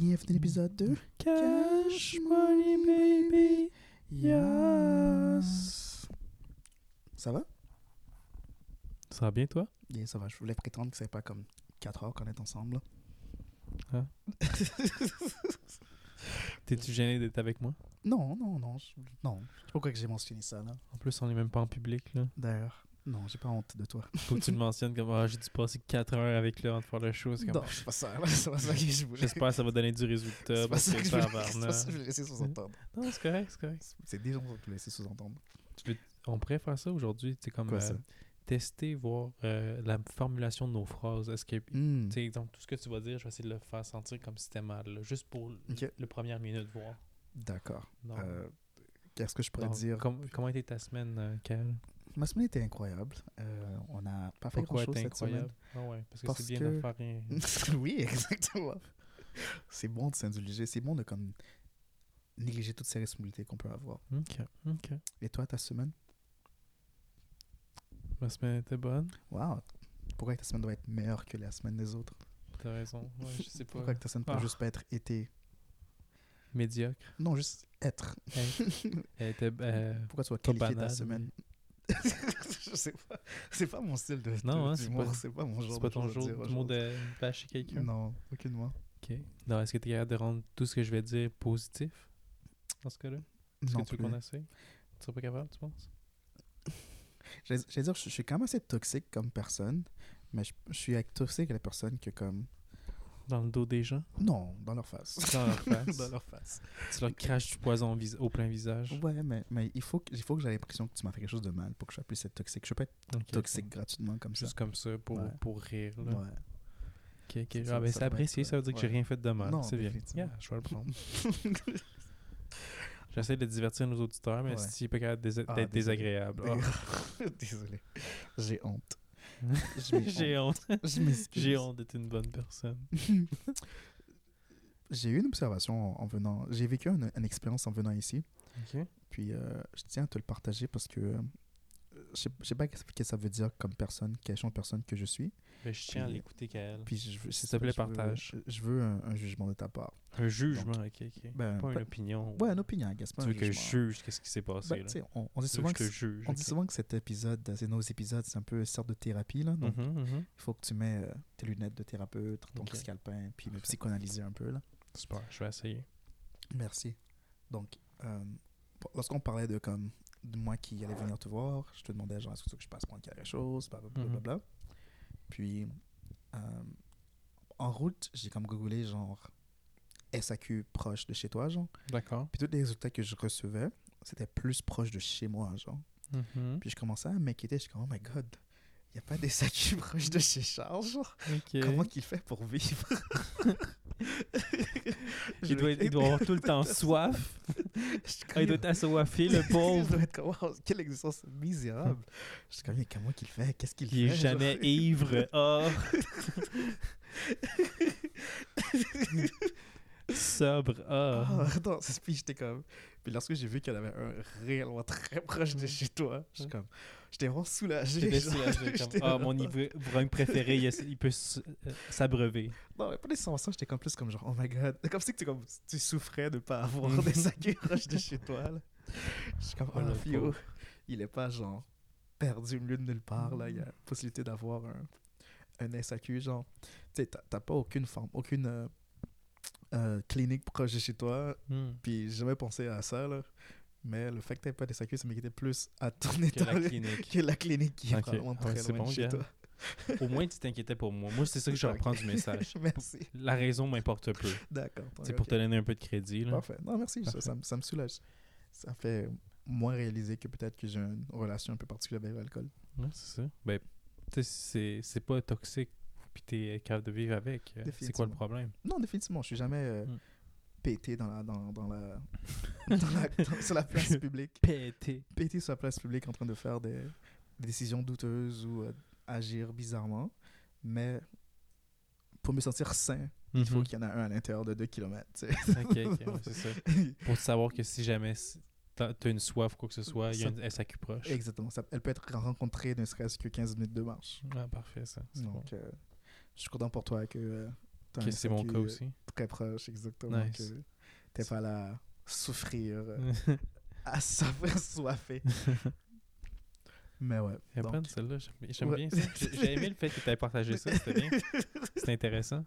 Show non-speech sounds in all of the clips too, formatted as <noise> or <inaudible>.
Bienvenue à l'épisode 2. Cash money, baby. Yes. Ça va? Ça va bien, toi? Bien, ça va. Je voulais prétendre que c'est pas comme 4 heures qu'on est ensemble. Ah. <laughs> T'es-tu gêné d'être avec moi? Non, non, non. je- Non. Je sais pas pourquoi que j'ai mentionné ça, là. En plus, on est même pas en public, là. D'ailleurs. Non, j'ai pas honte de toi. <laughs> Faut que tu le mentionnes comme ah, j'ai dû passer 4 heures avec lui avant de faire le show. C'est comme, Non, c'est pas ça. C'est pas ça que je voulais. J'espère que ça va donner du résultat. C'est pas ça que que je voulais, tabarnak. c'est pas ça que je voulais laisser sous-entendre. <laughs> Non, c'est correct, c'est correct. C'est des gens qui voulaient laisser sous-entendre. On pourrait faire ça aujourd'hui, sais, comme Quoi, euh, tester, voir euh, la formulation de nos phrases. Est-ce que, tu Hmm. sais, exemple, tout ce que tu vas dire, je vais essayer de le faire sentir comme si c'était mal, là, juste pour Ok. le première minute, voir. D'accord. Euh, Qu'est-ce que je pourrais Donc, dire? com- comment était ta semaine, Cal? Ma semaine était incroyable. Euh, on n'a pas fait grand-chose cette semaine? incroyable? Ah ouais, parce que Parce c'est bien que- de faire rien. <laughs> oui, exactement. C'est bon de s'indulger. C'est bon de comme négliger toutes ces responsabilités qu'on peut avoir. Ok, ok. Et toi, ta semaine? Ma semaine était bonne. Wow. Pourquoi ta semaine doit être meilleure que la semaine des autres? T'as raison. Ouais, je sais pas. Pourquoi ta semaine peut Ah. juste pas être été? Médiocre. Non, juste être. Elle, elle était. <laughs> euh, Pourquoi tu vas qualifier ta semaine? <laughs> je sais pas. C'est pas mon style de Non, hein, c'est pas- C'est pas mon genre c'est pas ton choses à jour dire du mot aujourd'hui. de bâcher quelqu'un. Non, aucunement. Ok. Non, est-ce que t'es capable de rendre tout ce que je vais dire positif dans ce cas-là? Est-ce Non que tu qu'on essaye? Tu serais pas capable, tu penses? J'allais <laughs> j'allais dire, je, je suis quand même assez toxique comme personne, mais je, je suis toxique à la personne que comme... Dans le dos des gens? Non, dans leur face. Dans leur <laughs> face. dans leur face. Tu leur craches du poison au, plein visage? Ouais, mais, mais il faut que, il faut que j'ai l'impression que tu m'as fait quelque chose de mal pour que je puisse être toxique. Je peux pas être toxique gratuitement comme ça. Juste comme ça, pour, Ouais. pour rire. Là. Ouais. Ok, ok. Ah, ça ben, c'est apprécié, ça veut dire que j'ai ouais. rien fait de mal. Non, C'est bien. Yeah, je vais le prendre. <laughs> J'essaie de divertir nos auditeurs, mais Ouais. si pas capable d'être Ah, désagréable. Ah. <laughs> Désolé. J'ai honte. <laughs> J'ai honte. J'ai honte d'être une bonne personne. <laughs> J'ai eu une observation en, en venant. J'ai vécu une, une expérience en venant ici. Puis euh, je tiens à te le partager parce que euh, je je sais pas ce que ça veut dire comme personne, quelle genre de personne que je suis. Ben, je tiens à l'écouter, Kael. Puis S'il te plaît, veux- partage. Je, veux un, un jugement de ta part. Un jugement, ok, ok. Ben, pas une opinion. Ouais, une opinion, pas Tu un veux que je juge qu'est-ce qui s'est passé, Ben, là? on, on dit souvent que juge. on dit souvent que cet épisode, c'est nos épisodes, c'est un peu sorte de thérapie là. Donc Mhm, mhm. il faut que tu mets euh, tes lunettes de thérapeute, ton Ok. scalpin, puis me psychanalyser un peu là. Super, je vais essayer. Merci. Donc, euh, lorsqu'on parlait de comme de moi qui allait venir te voir, je te demandais genre est-ce que tu veux que je passe prendre quelque chose, blablabla. Mhm. bla Puis, euh, en route, j'ai comme googlé genre SAQ proche de chez toi, genre. D'accord. Puis tous les résultats que je recevais, c'était plus proche de chez moi, genre. Mhm. Puis je commençais à m'inquiéter, je suis comme oh my god, il n'y a pas des SAQ <laughs> proche de chez Charles, genre. Comment qu'il fait pour vivre? <laughs> <laughs> il, doit, il doit avoir tout le temps soif. Ah, il doit être assoiffé, le <laughs> Je pauvre. dois être comme, Wow, quelle existence misérable. Je suis comme, mais comment qu'il fait Qu'est-ce qu'il fait Il est jamais genre? ivre. Oh. <laughs> Sobre. Ah, Ah. c'est puis j'étais comme. Puis lorsque j'ai vu qu'elle avait un réellement très proche de chez toi, j'étais comme. J'étais vraiment soulagé. Soulagé, <laughs> comme, Ah, mon ivrogne préféré, il, il peut euh, s'abreuver. Non, mais pas nécessairement ça, j'étais comme plus comme genre, oh my god. <laughs> Comme si tu, comme, tu souffrais de pas avoir Mhm. des proches de chez toi. Là. Je suis comme, Oh, oh, le Fio, il est pas genre perdu au milieu de nulle part. Là. Il y a possibilité d'avoir un, un SAQ. Genre, tu sais, t'as pas aucune forme, aucune euh, euh, clinique proche de chez toi. Hmm. Puis j'ai jamais pensé à ça, là. Mais le fait que t'aies pas des SAQ, ça m'inquiétait plus à ton Que état la clinique. que la clinique qui est Ok. probablement Ouais, très c'est loin bon, de chez toi. Au moins, tu t'inquiétais pour moi. Moi, c'est ça que je <laughs> reprends du message. <laughs> Merci. La raison m'importe peu. D'accord. C'est Ok. pour te donner un peu de crédit. Là. Parfait. Non, merci. Ça, Parfait. ça, me- ça me soulage. Ça fait moins réaliser que peut-être que j'ai une relation un peu particulière avec l'alcool. Ouais, c'est ça. Ben, tu sais, c'est c'est pas toxique. Puis t'es capable de vivre avec. C'est quoi le problème? Non, définitivement. Je suis jamais euh, Mm. Pété dans la, dans, dans la, <laughs> dans la- sur la place <laughs> publique. Pété. Pété sur la place publique en train de faire des, des décisions douteuses ou euh, agir bizarrement. Mais pour me sentir sain, il faut qu'il y en a un à l'intérieur de 2 km. Mhm. Ok, ok, ouais, c'est ça. <laughs> Pour savoir que si jamais t'as t'as une soif ou quoi que ce soit, il y a une SAQ proche. Exactement. Ça, elle peut être rencontrée ne serait-ce que 15 minutes de marche. Ah, parfait, ça. Bon. Donc, euh, je suis content pour toi que euh, un c'est mon cas euh, aussi. très proche, exactement. Nice. que T'es pas là à souffrir, euh, <laughs> à soifé. <laughs> Mais ouais. Elle donc- celle-là, j'aime Ouais. bien ça. J'ai aimé le fait que tu aies partagé ça, c'était bien. <laughs> C'était intéressant.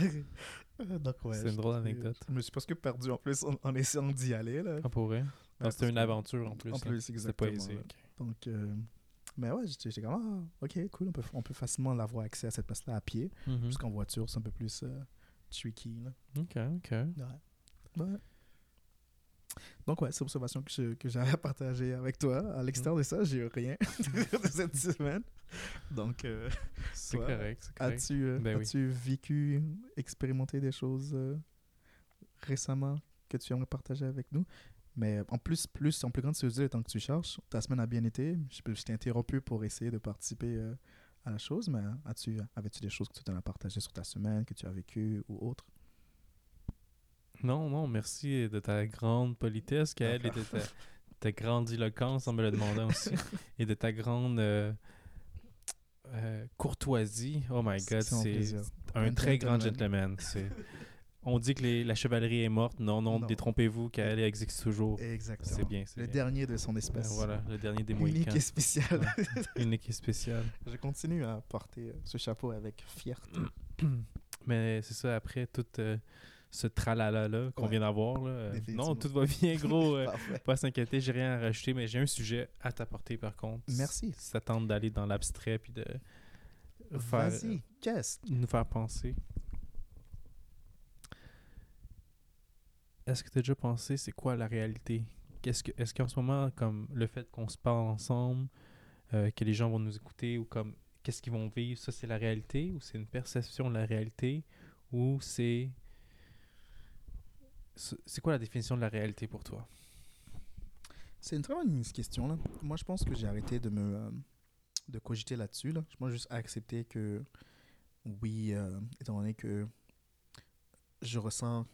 Euh, donc, ouais, C'est une drôle d'anecdote. Je me suis presque perdu en plus en, en essayant d'y aller. Là. On pourrait. Ouais, C'était une que- aventure en plus. En là. plus, C'était pas exactement. aisé. ouais. ok. Donc, euh, mais ouais, j'étais comme, ah, ok, cool, on peut, on peut facilement avoir accès à cette place-là à pied. Mhm. Jusqu'en voiture, c'est un peu plus euh, tricky. Là. Ok, ok. Ouais. Ouais. Donc, ouais, c'est l'observation que que j'avais <laughs> à partager avec toi. À l'extérieur de ça, j'ai eu rien <laughs> de cette semaine. Donc, euh, C'est correct, as-tu euh, Ben oui. vécu, expérimenté des choses récemment que tu aimerais partager avec nous? Mais en plus, plus en plus grande curiosité, le temps que tu cherches, ta semaine a bien été. Je, je t'ai interrompu pour essayer de participer euh, à la chose, mais as-tu, avais-tu des choses que tu as partagées sur ta semaine, que tu as vécues ou autre? Non, non, merci de ta grande politesse, Kael, et de ta, <laughs> ta grande éloquence en me le demandant aussi, <laughs> et de ta grande euh, euh, courtoisie. Oh my god, C'est Un très grand gentleman. <laughs> On dit que les- la chevalerie est morte. Non, non, Non. détrompez-vous, Kael existe toujours. Exactement. C'est bien, Le bien. dernier de son Ben espèce. voilà, le dernier des Unique Mohicans. et spécial. Unique et spécial. <laughs> Je continue à porter euh, ce chapeau avec fierté. <clears throat> Mais c'est ça, après tout euh, ce tralala-là qu'on Ouais. vient d'avoir, euh, non, tout va bien, gros. euh, <laughs> pas s'inquiéter, j'ai rien à rajouter, mais j'ai un sujet à t'apporter par contre. Merci. Ça tente d'aller dans l'abstrait puis de faire, Vas-y, qu'est-ce? nous faire penser. Est-ce que tu as déjà pensé c'est quoi la réalité? Qu'est-ce que est-ce qu'en ce moment, comme le fait qu'on se parle ensemble, euh, que les gens vont nous écouter ou comme qu'est-ce qu'ils vont vivre, ça c'est la réalité ou c'est une perception de la réalité ou c'est c'est quoi la définition de la réalité pour toi? C'est une très bonne question. Là. Moi, je pense que j'ai arrêté de me euh, de cogiter là-dessus. Là. Je pense juste à accepter que, oui, euh, étant donné que je ressens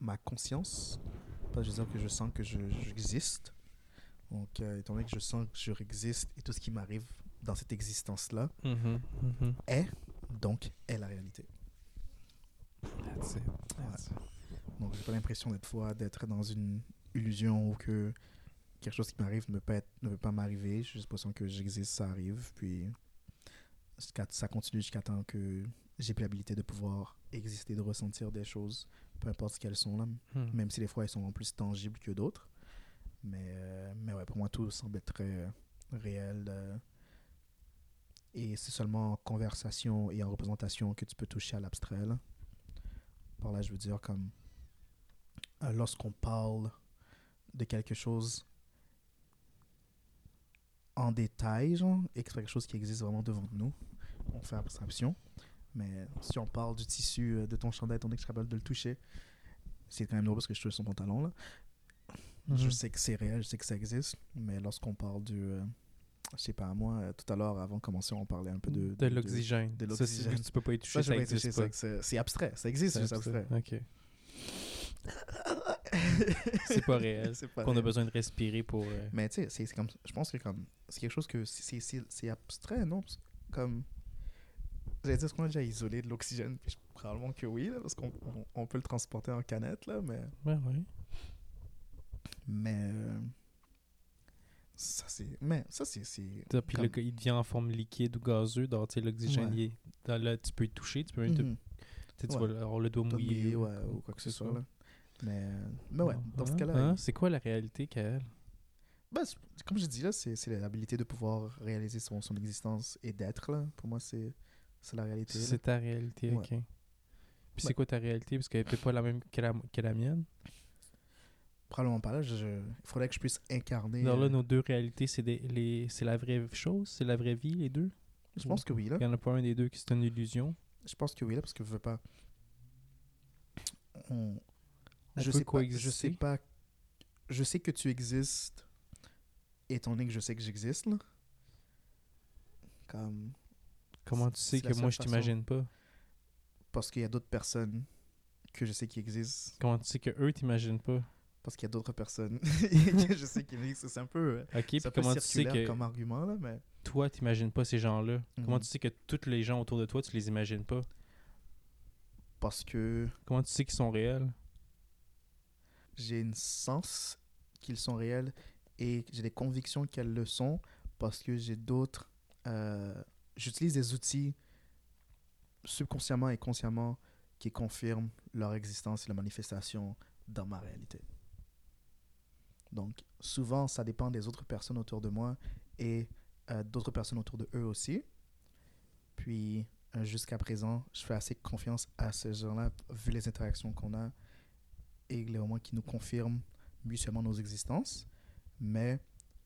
ma conscience, pas dire que je sens que je- j'existe. Donc, euh, étant donné que je sens que je existe et tout ce qui m'arrive dans cette existence-là Mhm, mhm. est, donc, est la réalité. That's it. That's it. Donc, j'ai pas l'impression d'être fois d'être dans une illusion ou que quelque chose qui m'arrive ne peut être- ne peut pas m'arriver. J'ai juste l'impression que j'existe, ça arrive. Puis, ça continue jusqu'à temps que j'ai plus l'habilité de pouvoir exister, de ressentir des choses, peu importe ce qu'elles sont là, Hmm. même si des fois elles sont en plus tangibles que d'autres. Mais, euh, mais ouais, pour moi, tout semble être très euh, réel. euh, et c'est seulement en conversation et en représentation que tu peux toucher à l'abstrait. Par là, je veux dire, comme euh, lorsqu'on parle de quelque chose en détail, genre, et que c'est quelque chose qui existe vraiment devant nous, on fait abstraction. Mais si on parle du tissu euh, de ton chandail, je suis capable de le toucher, c'est quand même drôle parce que je touche son pantalon là. Je Mhm. sais que c'est réel, je sais que ça existe, mais lorsqu'on parle du. euh, je sais pas, moi, euh, tout à l'heure, avant de commencer, on parlait un peu de. de l'oxygène. de Ça, l'oxygène. tu peux pas y Ça, toucher, je ça pas. c'est- abstrait, ça existe, c'est abstrait. Ok. C'est pas réel. <laughs> Qu'on a besoin de respirer pour. euh, Mais tu sais, c'est comme. Je pense que comme. C'est quelque chose que. c'est- C'est c'est abstrait, non? Comme. Est-ce qu'on a déjà isolé de l'oxygène? Puis Probablement que oui, là, parce qu'on on- on peut le transporter en canette, là, mais. Ouais, ouais. Mais. euh, Ça, c'est. Mais ça, c'est. Puis le comme- gars, il devient en forme liquide ou gazeux. Donc, l'oxygène, Ouais. dans le- tu peux y toucher. Tu peux même te- Mhm. tu Ouais. vas avoir le doigt mouillé. ouais, ou quoi que ce soit. là. Mais, mais ouais, Non. dans ce Hein? cas-là, Hein? C'est quoi la réalité, Kael? c'est- comme je dis là, c'est c'est l'habilité de pouvoir réaliser son, son existence et d'être là. Pour moi, c'est c'est la réalité. C'est ta réalité, Ouais. ok. Puis c'est quoi ta réalité? Parce qu'elle n'est pas la même que la, que la mienne. Probablement pas là. Il faudrait que je puisse incarner. Alors là, euh, nos deux réalités, c'est des- les, c'est la vraie chose? C'est la vraie vie, les deux? Je pense que oui, là. Il n'y en a pas un des deux qui c'est une illusion? Je pense que oui, là, parce que je veux pas. On... On je sais pas. Je sais pas. Je sais que tu existes, étant donné que je sais que j'existe, là. Comme. Comment tu sais que moi, je t'imagine pas? Parce qu'il y a d'autres personnes que je sais qui existent. Comment tu sais que eux t'imaginent pas? Parce qu'il y a d'autres personnes <laughs> que je sais qui existent. C'est un peu. euh, Ok, puis c'est un peu comment tu sais que comme argument, là, mais. toi, t'imagines pas ces gens-là? Comment Mhm. tu sais que tous les gens autour de toi, tu les imagines pas? Parce que Comment tu sais qu'ils sont réels? j'ai une sens qu'ils sont réels et j'ai des convictions qu'elles le sont parce que j'ai d'autres. euh, J'utilise des outils subconsciemment et consciemment qui confirment leur existence et leur manifestation dans ma réalité. Donc, souvent, ça dépend des autres personnes autour de moi et euh, d'autres personnes autour de eux aussi. Puis, euh, jusqu'à présent, je fais assez confiance à ces gens-là, vu les interactions qu'on a et les moments qui nous confirment mutuellement nos existences. Mais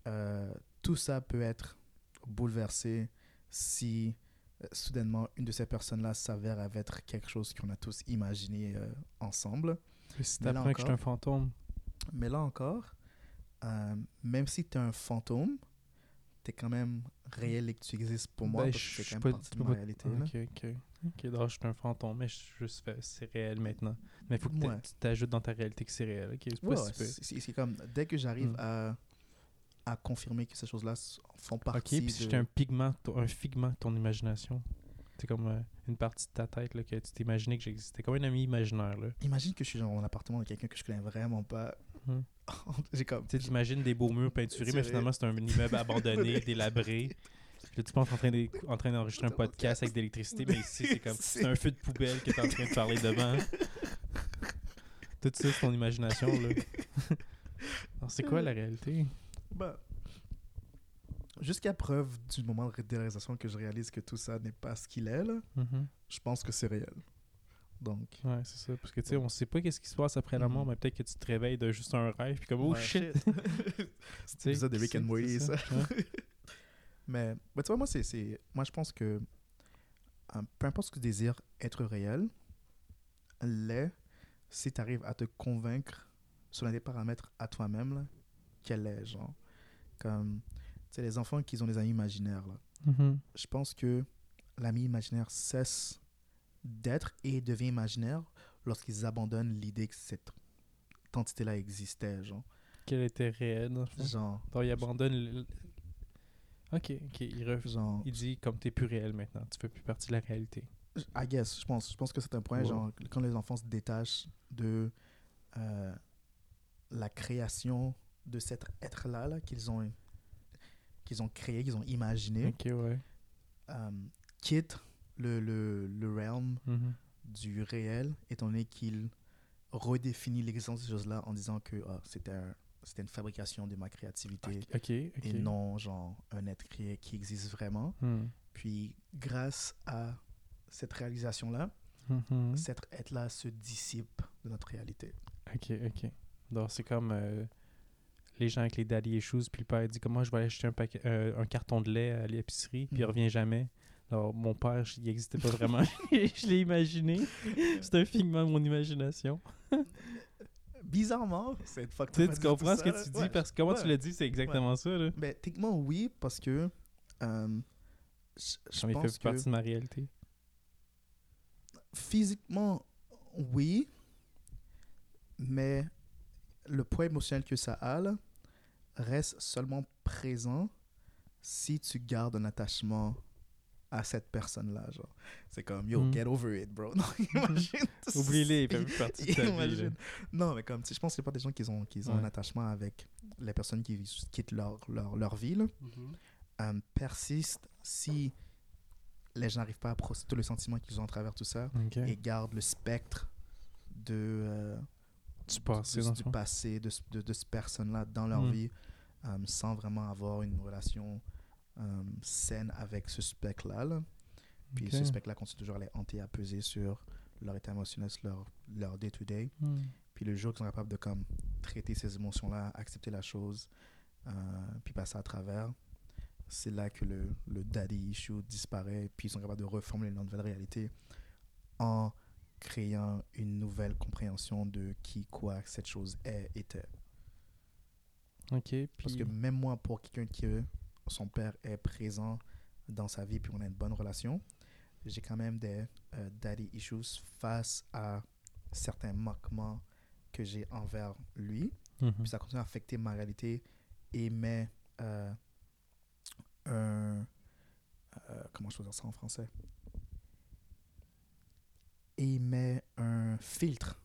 euh, tout ça peut être bouleversé si euh, soudainement une de ces personnes-là s'avère être quelque chose qu'on a tous imaginé euh, ensemble. Et si t'apprends que je suis un fantôme, Mais là encore, euh, même si tu es un fantôme, tu es quand même réel et que tu existes pour moi Ben, parce que je c'est suis quand pas- même partie tu de ma pas- réalité. là. Ok, ok. Ok, je suis un fantôme, mais je juste c'est réel maintenant. Mais il faut que Ouais. tu t'ajoutes dans ta réalité que c'est réel. Ok, c'est pas Ouais, si comme dès que j'arrive Mm. à, à confirmer que ces choses-là font Ok, partie puis si de... j'étais un pigment, un figment de ton imagination. C'est comme euh, une partie de ta tête là, que tu t'imaginais que j'existais. Comme un ami imaginaire. Là. Imagine que je suis dans mon appartement de quelqu'un que je connais vraiment pas. Hmm. <laughs> J'ai comme... Tu sais, t'imagines des beaux murs peinturés, mais finalement, c'est un immeuble abandonné, <laughs> délabré. Puis tu penses en train de- en train d'enregistrer un podcast avec de l'électricité, mais ici, c'est comme c'est un feu de poubelle que t'es en train de parler devant. <laughs> Tout ça, c'est ton imagination, là. Alors, c'est quoi la réalité? Ben, Jusqu'à preuve du moment de réalisation que je réalise que tout ça n'est pas ce qu'il est, là, Mhm. je pense que c'est réel. Donc... Ouais, c'est ça. Parce que, tu sais, on sait pas qu'est-ce qui se passe après la mort, Mhm. mais peut-être que tu te réveilles de juste un rêve, puis comme, oh Ouais, shit! C'est l'épisode <laughs> <laughs> de Rick and Morty, ça. Ouais. <laughs> Mais, mais tu vois, moi, c'est, c'est- moi, je pense que euh, peu importe ce que tu désires être réel, l'est si tu arrives à te convaincre selon des paramètres à toi-même, qu'elle est, genre. Comme, tu les enfants qui ont des amis imaginaires, là. Mhm. Je pense que l'ami imaginaire cesse d'être et devient imaginaire lorsqu'ils abandonnent l'idée que cette entité-là existait, genre. Quel était réel, dans le fond? Genre, Donc, il abandonne. le- Ok, ok. Il, ref- genre il dit, comme t'es plus réel maintenant, tu fais plus partie de la réalité. I guess, je pense, je pense que c'est un point, genre, quand les enfants se détachent de euh, la création de cet être-là là, qu'ils ont, qu'ils ont créé, qu'ils ont imaginé, Ok, ouais. euh, quitte le, le, le realm Mhm. du réel, étant donné qu'il redéfinit l'existence de ces choses-là en disant que ah, c'était un- c'était une fabrication de ma créativité Ok, ok. et non genre un être créé qui existe vraiment. Hmm. Puis grâce à cette réalisation-là, Mhm. cet être-là se dissipe de notre réalité. Ok, ok. Donc, c'est comme euh, les gens avec les daddy issues, puis le père dit Comment je vais aller acheter un, paquet, euh, un carton de lait à l'épicerie, puis il Mhm. revient jamais. Alors, mon père, il n'existait pas vraiment. <laughs> <laughs> je l'ai imaginé. C'est un figment de mon imagination. <laughs> Bizarrement, Tu comprends ce que ça, tu dis Ouais. parce que comment tu l'as dit, c'est exactement ça. Là. Ben, techniquement, oui, parce que euh, je, je fait pense plus que partie de ma réalité. physiquement, oui, mais le poids émotionnel que ça a là, reste seulement présent si tu gardes un attachement à cette personne-là. genre. C'est comme, yo, Mm. get over it, bro. <laughs> Non, <laughs> imagine. Oublie-les, il fait plus partie de ta vie. Non, mais comme, je pense qu'il y a pas des gens qui ont, qui ont Ouais. un attachement avec les personnes qui quittent leur, leur, leur vie, là, euh, persistent si les gens n'arrivent pas à procéder tous les sentiments qu'ils ont à travers tout ça et gardent le spectre de, euh, Du passé, le du passé de, de, de cette personne-là dans leur Mm. vie euh, sans vraiment avoir une relation euh, saine avec ce spectre-là. là. Puis ce spectre-là continue toujours à les hanter, à peser sur leur état émotionnel, sur leur, leur day-to-day. Hmm. Puis le jour qu'ils sont capables de comme, traiter ces émotions-là, accepter la chose, euh, puis passer à travers, c'est là que le, le daddy issue disparaît, puis ils sont capables de reformuler une nouvelle réalité en créant une nouvelle compréhension de qui, quoi, cette chose est, était. Ok, puis. Parce que même moi, pour quelqu'un qui, euh, son père est présent dans sa vie, puis on a une bonne relation, j'ai quand même des euh, daddy issues face à certains manquements que j'ai envers lui. Mhm. Puis ça continue à affecter ma réalité et met euh, un. euh, comment je peux dire ça en français? Et met un filtre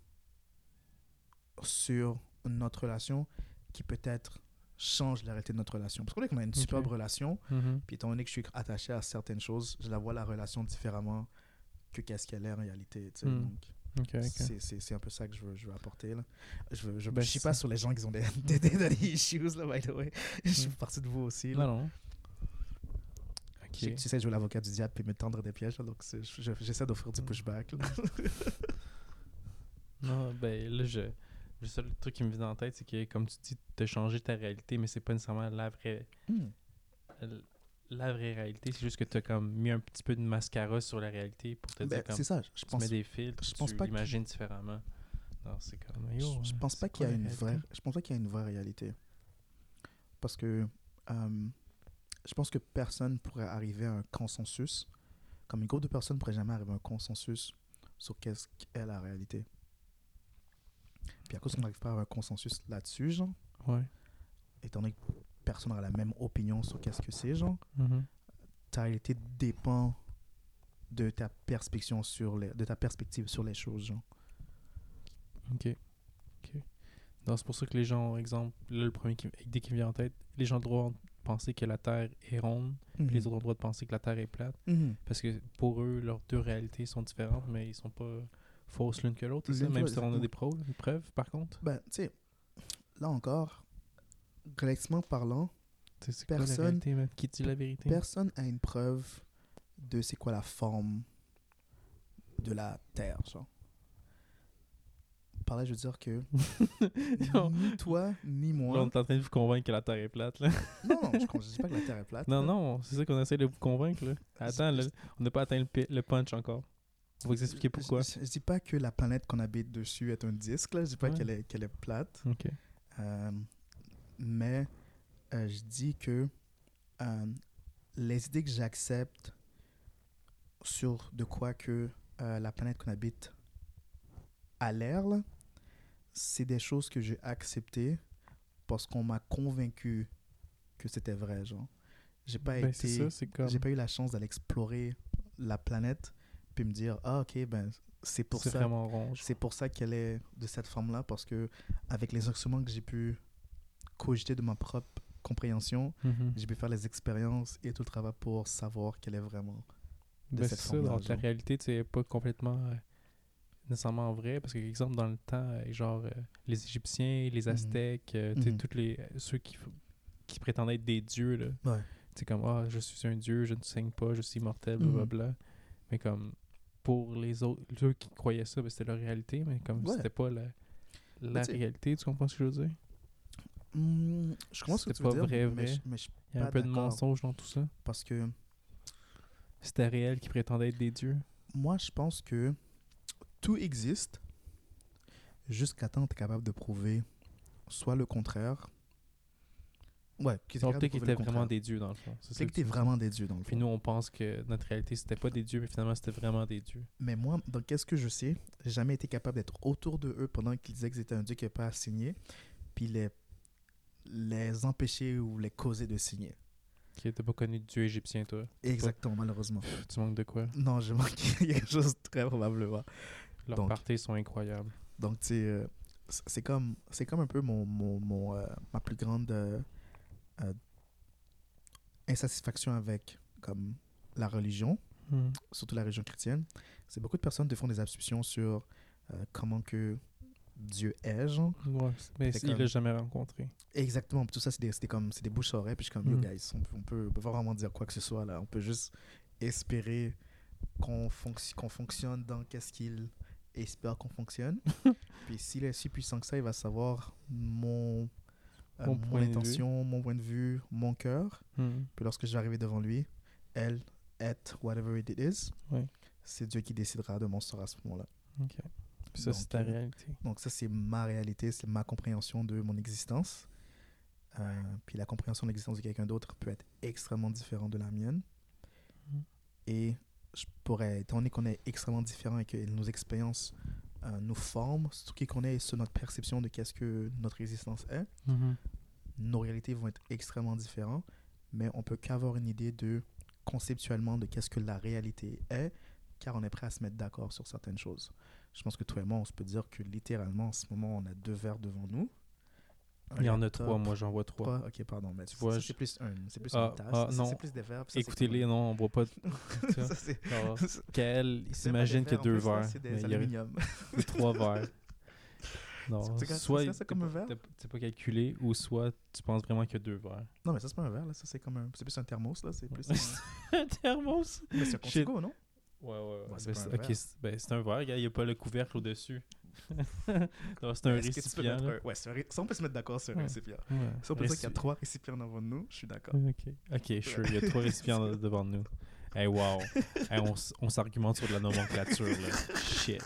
sur notre relation qui peut-être change la réalité de notre relation. Parce qu'on est qu'on a une superbe relation, Mhm. puis étant donné que je suis attaché à certaines choses, je la vois la relation différemment que qu'est-ce qu'elle est en réalité. tu sais. Hmm. Donc, Ok, ok. c'est- c'est c'est un peu ça que je veux, je veux apporter. Là. Je ne je, Ben, je chie pas sur les gens qui ont des, <laughs> des, des daddy issues, là, by the way. Je suis Hmm. partie de vous aussi. Là. Non, non. Je tu sais jouer l'avocat du diable et me tendre des pièges, là, donc je- j'essaie d'offrir du Hmm. pushback. là. Non, ben là, je. Le seul truc qui me vient en tête, c'est que, comme tu dis, tu as changé ta réalité, mais c'est pas nécessairement la vraie, Hmm. la vraie réalité. C'est juste que tu as comme mis un petit peu de mascara sur la réalité pour te Ben, dire comme c'est ça, je tu pense, mets des filtres, je tu pense pas qu'il- l'imagines différemment. Non, c'est comme. je, yo, je euh, pense pas qu'il y a une vraie, je pense pas qu'il y a une vraie réalité. Parce que euh, je pense que personne pourrait arriver à un consensus, comme une groupe de personnes pourrait jamais arriver à un consensus sur qu'est-ce qu'est la réalité. Puis à cause qu'on n'arrive pas à avoir un consensus là-dessus, genre, Ouais. étant donné que personne n'aura la même opinion sur qu'est-ce que c'est, genre, Mhm. ta réalité dépend de ta perspective sur les, de ta perspective sur les choses, genre. Ok. Ok. C'est pour ça que les gens, exemple, là, le premier qui, idée qui me vient en tête, les gens ont le droit de penser que la Terre est ronde, puis les autres ont le droit de penser que la Terre est plate. Mhm. Parce que pour eux, leurs deux réalités sont différentes, mais ils sont pas fausses l'une que l'autre. Même si on a des preuves, des preuves, par contre? Ben, tu sais, là encore, relativement parlant, C'est quoi la Personne- réalité, man? Qui dit la vérité? personne a une preuve de c'est quoi la forme de la Terre, genre. Par là, je veux dire que <laughs> ni toi, ni Là, on moi... est en train de vous convaincre que la Terre est plate, là. Non, non, je ne dis pas que la Terre est plate. Non, là. non, c'est ça qu'on essaie de vous convaincre, là. Attends, là, on n'a pas atteint le punch encore. Vous expliquer pourquoi. Je, je dis pas que la planète qu'on habite dessus est un disque, là. Je dis pas Ouais. qu'elle est, qu'elle est plate. Euh, mais euh, je dis que euh, les idées que j'accepte sur de quoi que la planète qu'on habite a l'air, c'est des choses que j'ai acceptées parce qu'on m'a convaincu que c'était vrai, genre. J'ai pas Ben, c'est été ça, c'est comme. j'ai pas eu la chance d'aller explorer la planète puis me dire ah OK ben c'est pour ça vraiment rond. je- c'est pour ça qu'elle est de cette forme-là, parce que avec les instruments que j'ai pu cogiter de ma propre compréhension, Mhm. j'ai pu faire les expériences et tout le travail pour savoir qu'elle est vraiment. de Ben, cette c'est ça, forme-là, donc genre. réalité, c'est pas complètement euh, nécessairement vrai. Parce que, exemple, dans le temps, euh, genre, euh, les Égyptiens, les Mhm. Aztèques, tu sais, Mhm. tous les, ceux qui, qui prétendaient être des dieux, là. Ouais. C'est comme, ah, je suis un dieu, je ne saigne pas, je suis immortel, Mhm. blablabla. Mais comme, pour les autres, ceux qui croyaient ça, ben, c'était leur réalité, mais comme Ouais. c'était pas la, réalité, tu comprends ce que je veux dire? Hmm, je comprends ce que C'est tu veux pas dire, vrai, mais, vrai. je, mais Il y a un Pas peu de mensonge dans tout ça. parce que C'était réel qui prétendait être des dieux. moi, je pense que tout existe jusqu'à temps que tu es capable de prouver soit le contraire. Ouais, t'es qu'ils prouver le étaient vraiment des dieux, dans le fond. C'est que tu tu es me dis. vraiment des dieux dans le Puis nous, on pense que notre réalité, c'était pas des dieux, mais finalement, c'était vraiment des dieux. Mais moi, dans qu'est-ce que je sais, j'ai jamais été capable d'être autour de eux pendant qu'ils disaient que c'était un dieu qui n'avait pas à signer, puis les, les empêcher ou les causer de signer. Qui n'était pas connu de dieu égyptien, toi? Exactement, malheureusement. Tu manques de quoi? Non, je manque <laughs> quelque chose très probablement. Leurs Donc. parties sont incroyables. Donc, tu sais, euh, c- c'est comme, c'est comme un peu mon, mon, mon, euh, ma plus grande euh, euh, insatisfaction avec comme la religion. Hmm. surtout la religion chrétienne, c'est beaucoup de personnes te font des assumptions sur euh, comment que Dieu est, genre. Ouais, mais il l'a comme- jamais rencontré. Exactement. Tout ça, c'est des, c'était comme, c'est des bouches à oreilles. Puis je suis comme, yo, Mm. guys, on peut, on, peut, on peut pas vraiment dire quoi que ce soit là. On peut juste espérer qu'on fonc- qu'on fonctionne dans qu'est-ce qu'il espère qu'on fonctionne. <laughs> Puis s'il est si puissant que ça, il va savoir mon, euh, Mon point intention, mon point de vue, mon cœur. Hmm. Puis lorsque je vais arriver devant lui, elle, est, whatever it is, Ouais. c'est Dieu qui décidera de mon sort à ce moment-là. Ok. Puis ça, Donc, c'est ta euh, réalité. Donc ça, c'est ma réalité, c'est ma compréhension de mon existence. Euh, puis la compréhension de l'existence de quelqu'un d'autre peut être extrêmement différente de la mienne. Mhm. Et je pourrais, étant donné qu'on est extrêmement différents et que nos expériences nous forment, ce qui qu'on est sur notre perception de qu'est-ce que notre existence est, Mhm. nos réalités vont être extrêmement différentes, mais on peut qu'avoir une idée de conceptuellement de qu'est-ce que la réalité est, car on est prêt à se mettre d'accord sur certaines choses. Je pense que toi et moi, on se peut dire que littéralement, en ce moment, on a deux verres devant nous. Il y en a trois, moi j'en vois trois. Ok, pardon, mais tu vois, c'est plus un, c'est plus Ah, une tasse. ah, ça, non. c'est plus des c'est Écoutez-les, non, on voit pas. Kael, il s'imagine qu'il y a deux verres. C'est des aluminium. trois <laughs> verres. Non, soit ça comme un verre? C'est pas calculé, ou soit tu penses vraiment qu'il y a deux verres. Non, mais ça, c'est pas un verre, là. Ça, c'est comme un. C'est plus un thermos, là. C'est plus. <laughs> un- thermos? Mais c'est un. Contigo, non? Ouais, ouais, ouais. Ben, ok, c'est ben, c'est un verre, il n'y a pas le couvercle au-dessus. <laughs> C'est un que récipient. mettre Ouais, un ré- si on peut se mettre d'accord sur un Ouais. récipient. Ouais, Si on peut dire qu'il y a trois récipients devant nous, je suis d'accord. Ok, ok, sure, il y a trois récipients de- devant nous. Hey, wow. Hey, on s'argumente sur de la nomenclature, là. Shit.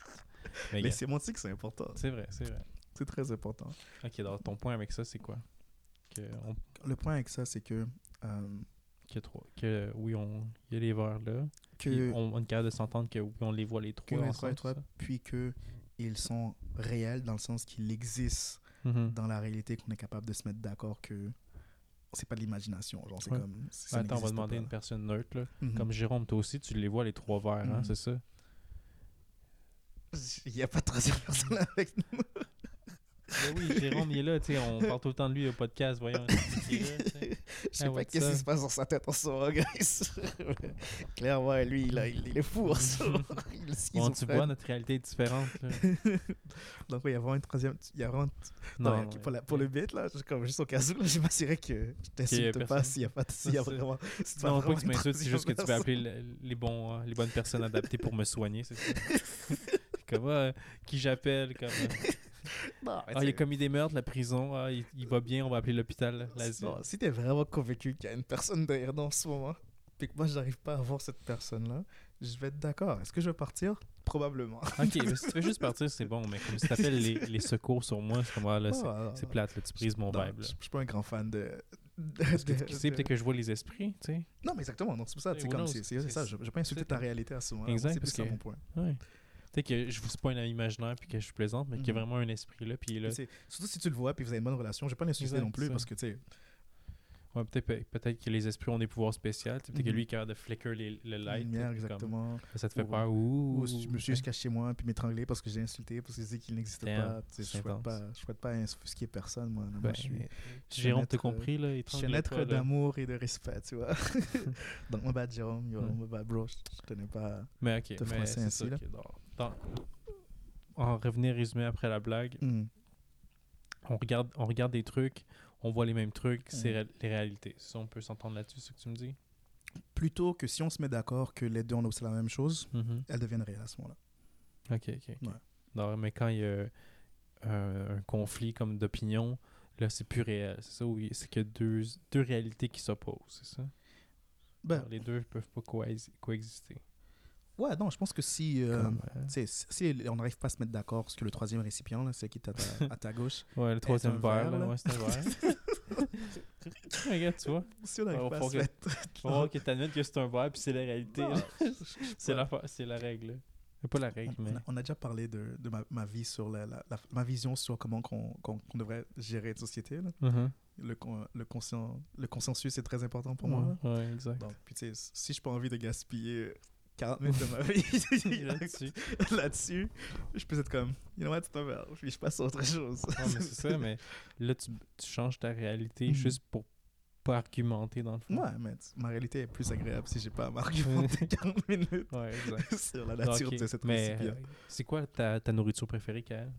Mais, Mais gars, c'est mon que c'est important. c'est vrai, c'est vrai. C'est très important. Ok, donc ton point avec ça, c'est quoi? Que, on, Le point avec ça, c'est que. euh, a trois. Que oui, on, il y a les verres là. Que on, on est capable de s'entendre que oui, on les voit les que trois. les trois puis que ils sont réels dans le sens qu'ils existent Mhm. dans la réalité, qu'on est capable de se mettre d'accord que c'est pas de l'imagination. Genre, c'est Ouais. comme. ça Attends, on va demander à une personne neutre. Là. Mhm. Comme Jérôme, toi aussi, tu les vois les trois verres, hein, Mhm. c'est ça? <laughs> Il n'y a pas de troisième personne avec nous. Ben oui, Jérôme, il est là, tu sais, on <laughs> parle tout le temps de lui au podcast, voyons. <laughs> sais. Je sais Ah, pas what's qu'est-ce qui se passe dans sa tête en ce moment, guys. <laughs> Clairement, lui, il, a- il, il est fou en ce moment. Bon, tu vois, notre réalité est différente. là. Donc, oui, il y a vraiment une troisième. Il y a vraiment. Non, Non, non, pour, la- pour le bit, là, je- comme juste au cas où, je m'assurais que je t'insulte pas s'il y a pas. S'il y a vraiment. si Non, pas que tu m'insultes, c'est juste que tu vas appeler le- les, bons, euh, les bonnes personnes adaptées pour me soigner, c'est ça? comme, ah, qui j'appelle, comme... <laughs> Non, Ah, il a commis des meurtres, la prison, ah, il, il va bien, on va appeler l'hôpital, si t'es vraiment convaincu qu'il y a une personne derrière nous en ce moment, puis que moi, j'arrive pas à voir cette personne-là, je vais être d'accord. Est-ce que je vais partir? Probablement. Ok, mais si tu veux juste partir, c'est bon, mais comme si t'appelles les, <laughs> les secours sur moi, c'est comme, là, c'est- c'est plate, là, tu brises mon non, vibe, là. Je je suis pas un grand fan de. de- de- tu sais, de- peut-être que je vois les esprits, tu sais. Non, mais exactement. C'est pour ça, Who comme c'est c'est C'est- ça. Je je vais pas insulter c'est- ta réalité à ce moment-là. Exact, C'est plus ça mon point. Ouais. Peut-être que je vous spoil un imaginaire puis que je plaisante, mais qu'il y a Mhm. vraiment un esprit là, puis là, Surtout si tu le vois puis vous avez une bonne relation, je vais pas l'insulter non plus ça. parce que tu sais. ouais, peut-être peut que les esprits ont des pouvoirs spéciaux, sais, peut-être que Mhm. lui, il est capable de flicker les, le light. lumière, comme- exactement. ça te fait Ou- peur. Ouh, Ou si je me suis juste caché chez moi puis m'étrangler parce que j'ai insulté parce que je dis qu'il n'existe Damn, pas. Sais, Je souhaite pas, je souhaite pas offusquer personne, moi. Moi, Ben, je suis, Jérôme, t'as compris, là? je suis un être d'amour et de respect, tu vois. <laughs> Donc, my bad, Jérôme. Yo, bad, bro. Je tenais pas. Mais ok, te mais c'est ainsi, là. Dans- en revenir résumé après la blague, Hmm. on regarde, on regarde des trucs, on voit les mêmes trucs, c'est Mm. ré- les réalités. Ça, on peut s'entendre là-dessus, c'est ce que tu me dis? Plutôt que si on se met d'accord que les deux on observe la même chose, Mhm. elles deviennent réelles à ce moment-là. Ok, ok. Ouais. Non, mais quand il y a un conflit comme d'opinion, là, c'est plus réel. C'est ça? Oui, c'est que deux, deux réalités qui s'opposent, c'est ça? Ben, Alors, les deux peuvent pas coexi- coexister. Ouais, non, je pense que si. euh, Comme, si on n'arrive pas à se mettre d'accord sur le troisième récipient, là, c'est qui est à ta, à ta gauche. <laughs> ouais, le troisième verre, là, ouais, c'est un verre. <laughs> <laughs> regarde, tu vois. Si on n'arrive pas à faut se que- mettre. On que t'admettes que c'est un verre, puis c'est la réalité. C'est la, c'est la règle. Pas la règle, On, mais... on a, déjà parlé de, de ma, ma vie sur la, la- la- ma vision sur comment qu'on qu'on- qu'on devrait gérer une société. là. Mhm. Le, le, le consensus est très important pour moi. Ouais, exact. Donc, puis tu sais, si je n'ai pas envie de gaspiller 40 minutes de ma vie Là-dessus. là-dessus, je peux être comme, you know what, c'est un verre, puis je passe à autre chose. Ouais, mais c'est ça, mais là, tu, tu changes ta réalité Mhm. juste pour pas argumenter dans le fond. Ouais, mais tu- ma réalité est plus agréable si j'ai pas à <laughs> m'argumenter 40 minutes Ouais, exact. <laughs> sur la nature de cette Mais euh, c'est quoi ta, ta nourriture préférée, Kael?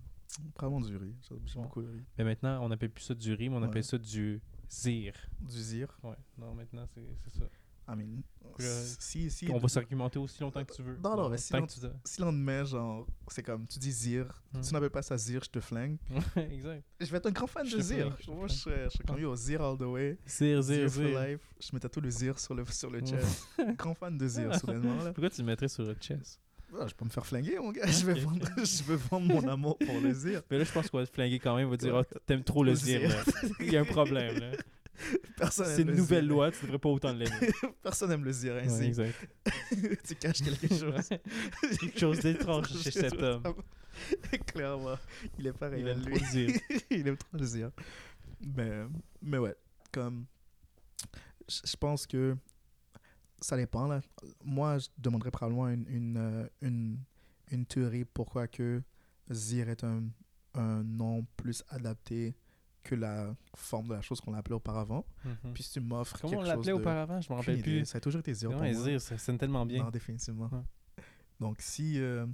Vraiment du riz, Bon. beaucoup le riz. Mais maintenant, on n'appelle plus ça du riz, mais on Ouais. appelle ça du zir. Du zir, Ouais, non, maintenant, c'est ça. I mean, si, si, on va s'argumenter aussi longtemps que tu veux. Non, non, mais si si met, genre, c'est comme, tu dis zir, Hmm. tu n'appelles pas ça zir, je te flingue. <laughs> Exact. Je vais être un grand fan Je de zir. je te Moi, je serais, je serais comme, yo, zir all the way. Zir, zir, Zir for life. Je mets tout le zir sur le, sur le Ouais. chest. grand fan de zir, <laughs> soudainement, là. Pourquoi tu le mettrais sur le chest? Ah, je peux me faire flinguer, mon gars. <laughs> Je vais, vendre, je vais vendre mon amour pour le zir. Mais là, je pense qu'on va te flinguer quand même. On va dire, oh, t'aimes trop le zir. Il y a un problème. là. <laughs> Personne C'est une le nouvelle loi, tu devrais pas autant l'aimer. <laughs> Personne aime le zir Ouais, ainsi. exact. <laughs> tu caches quelque chose. Quelque chose d'étrange chez cet homme. Clairement. Il est pareil Il aime lui. trop le zir. il aime trop le zir. Mais, mais ouais, comme. Je je pense que ça dépend. Là. Moi, je demanderais probablement une, une, euh, une, une théorie pourquoi que Zir est un, un nom plus adapté que la forme de la chose qu'on l'appelait auparavant. Mhm. Puis si tu m'offres Comment quelque on chose l'appelait de- auparavant? Je me rappelle idée. plus. Ça a toujours été Zir pour Ouais, moi. Ça sonne tellement bien. Non, définitivement. Ouais. Donc, si, euh,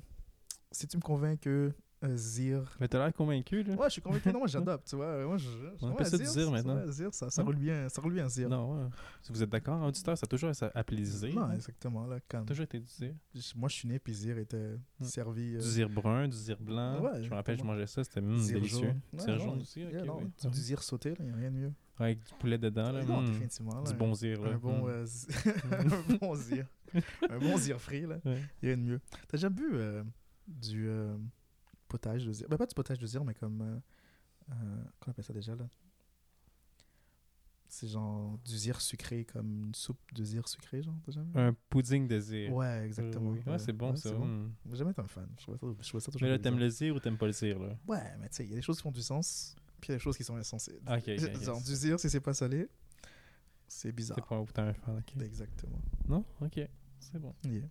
si tu me convaincs que Zir... Mais t'as l'air convaincu, là. Ouais, je suis convaincu. Non, moi, <laughs> j'adopte, tu vois. Moi, je, On appelle ça Zir maintenant. Zir, ça, ça roule bien, ça roule bien, Zir. Non, ouais. Si vous êtes d'accord, auditeur, ça a toujours été appelé Zir. Non, exactement. Là, quand toujours été du Zir. moi, je suis né, puis Zir était servi... euh, Du Zir brun, du Zir blanc. Ouais, je me rappelle, je mangeais ça, c'était Zir délicieux. Zir jaune aussi, ok. du, Zir sauté, il n'y a rien de mieux. Avec du poulet dedans, là. non, hum. définitivement. Du là, bon Zir, là. Un bon, euh, zi- <laughs> un bon Zir. <laughs> un bon Zir frit, là. Il y a rien de mieux. T'as déjà bu euh, du euh, potage de Zir Ben, pas du potage de Zir, mais comme. Euh, euh, comment on appelle ça déjà, là C'est genre du Zir sucré, comme une soupe de Zir sucré, genre, t'as jamais? Un pudding de Zir. Ouais, exactement. Oui, oui. Ouais, c'est bon, ça. hum. J'ai jamais été un fan. Je trouvais ça, je trouvais ça toujours Mais là, t'aimes le Zir ou t'aimes pas le Zir, là? Ouais, mais tu sais, il y a des choses qui font du sens, puis il y a des choses qui sont insensées. Ok, ok, ok. <laughs> Genre, du Zir, si c'est pas salé, c'est bizarre. pas autant un fan, ok. Exactement. Non? Ok, c'est bon. Yeah.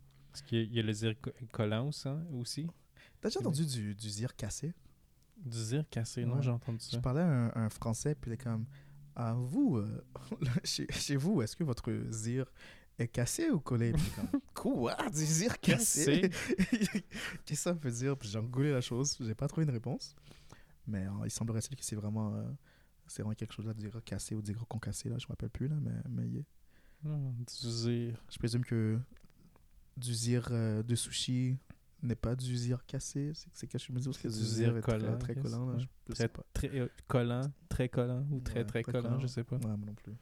Qu'il y a- il y a le Zir co- collant aussi. hein, aussi. T'as déjà entendu du, du Zir cassé Du Zir cassé, non Ouais. J'ai entendu Je ça. parlais à un, un Français, puis il est comme Ah, vous, euh, <laughs> chez, chez vous, est-ce que votre Zir est cassé ou collé Puis comme <laughs> Quoi? Du Zir cassé? <laughs> Qu'est-ce que ça veut dire? Puis j'ai engoulé la chose, j'ai pas trouvé une réponse. Mais il semblerait-il que c'est vraiment, euh, c'est vraiment quelque chose à dire cassé ou dire concassé, là, je me rappelle plus, là, mais, mais yeah. Non, du Zir. je présume que du Zir euh, de sushi n'est pas du Zir cassé, c'est que C'est du du Zir très, collant, très collant, là, je, Très, sais pas. très euh, collant, très collant ou très Ouais, très, collant, je sais pas. Ouais, moi non plus.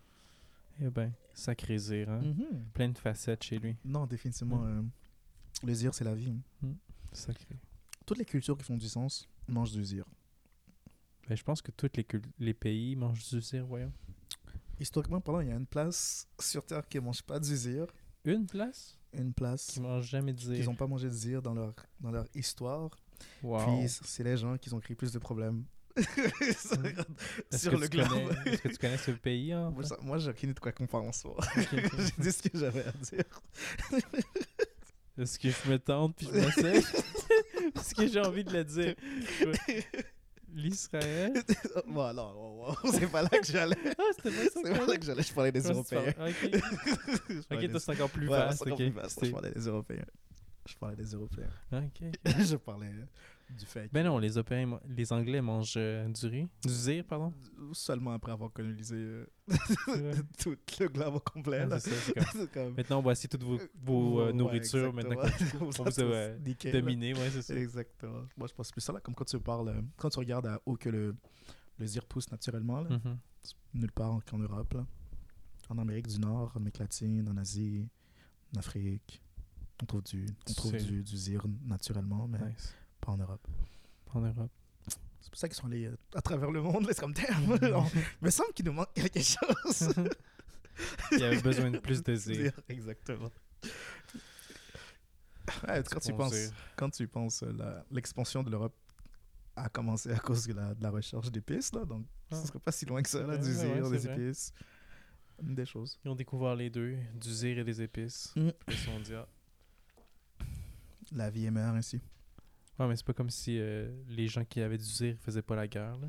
Eh ben, sacré Zir, hein. Mhm. Plein de facettes chez lui. Non, définitivement. Mm. euh, le zir, c'est la vie. Sacré. Toutes les cultures qui font du sens mangent du zir. Ben, je pense que tous les, les pays mangent du Zir, voyons. Historiquement parlant, il y a une place sur Terre qui ne mange pas du zir. Une place? Une place qui mange jamais de Zir. n'ont pas mangé de zir dans leur, dans leur histoire. Wow. Puis c'est les gens qui ont créé plus de problèmes <laughs> sur, le globe. Est-ce que tu connais ce pays, hein? Moi, ça- moi, j'ai aucune idée de quoi qu'on parle en soi. <laughs> J'ai dit ce que j'avais à dire. Est-ce que je me tente puis je m'essaie? <laughs> Est-ce que j'ai envie de le dire? L'Israël? <laughs> bon, non, c'est pas là que j'allais. Ah, c'était pas ça C'est pas là que j'allais. Je parlais des Européens. Ok, <laughs> Je ok, parlais toi, c'est encore plus Ouais, vaste. c'est encore plus vaste. Je parlais des Européens. Je parlais des Européens. Ok. <laughs> je parlais du fait Ben non, les Européens, les Anglais mangent euh, du riz. Du zir, pardon. seulement après avoir colonisé euh, <laughs> tout le globe au complet. Ouais, ça, <laughs> comme- Maintenant, on essayer toutes vos, vos euh, Ouais, nourritures maintenant qu'on <laughs> vous a euh, dominé. Ouais, c'est ça. Exactement. Moi, je pense plus ça là, comme quand tu parles, euh, quand tu regardes à où que le, le zir pousse naturellement, là, Mhm. nulle part qu'en Europe, là. en Amérique du Nord, en Amérique latine, en Asie, en Afrique. On trouve du, on trouve du, du zir naturellement, mais Nice. Pas en Europe. En Europe. C'est pour ça qu'ils sont allés euh, à travers le monde. <laughs> C'est comme, damn, Mhm. on- il me semble qu'il nous manque quelque chose. <laughs> Il y avait besoin de plus de zir. Zir, Exactement. Ouais, quand, tu penses, quand tu penses, euh, l'expansion de l'Europe a commencé à cause de la, de la recherche d'épices, là, donc Ah. ce serait pas si loin que ça, là, du ouais, zir, ouais, des vrai. épices. Des choses. Ils ont découvert les deux, du zir et des épices. Mm. Ils se sont dit, ah. La vie est meilleure ainsi. Ouais, mais c'est pas comme si euh, les gens qui avaient du zir faisaient pas la guerre. Là.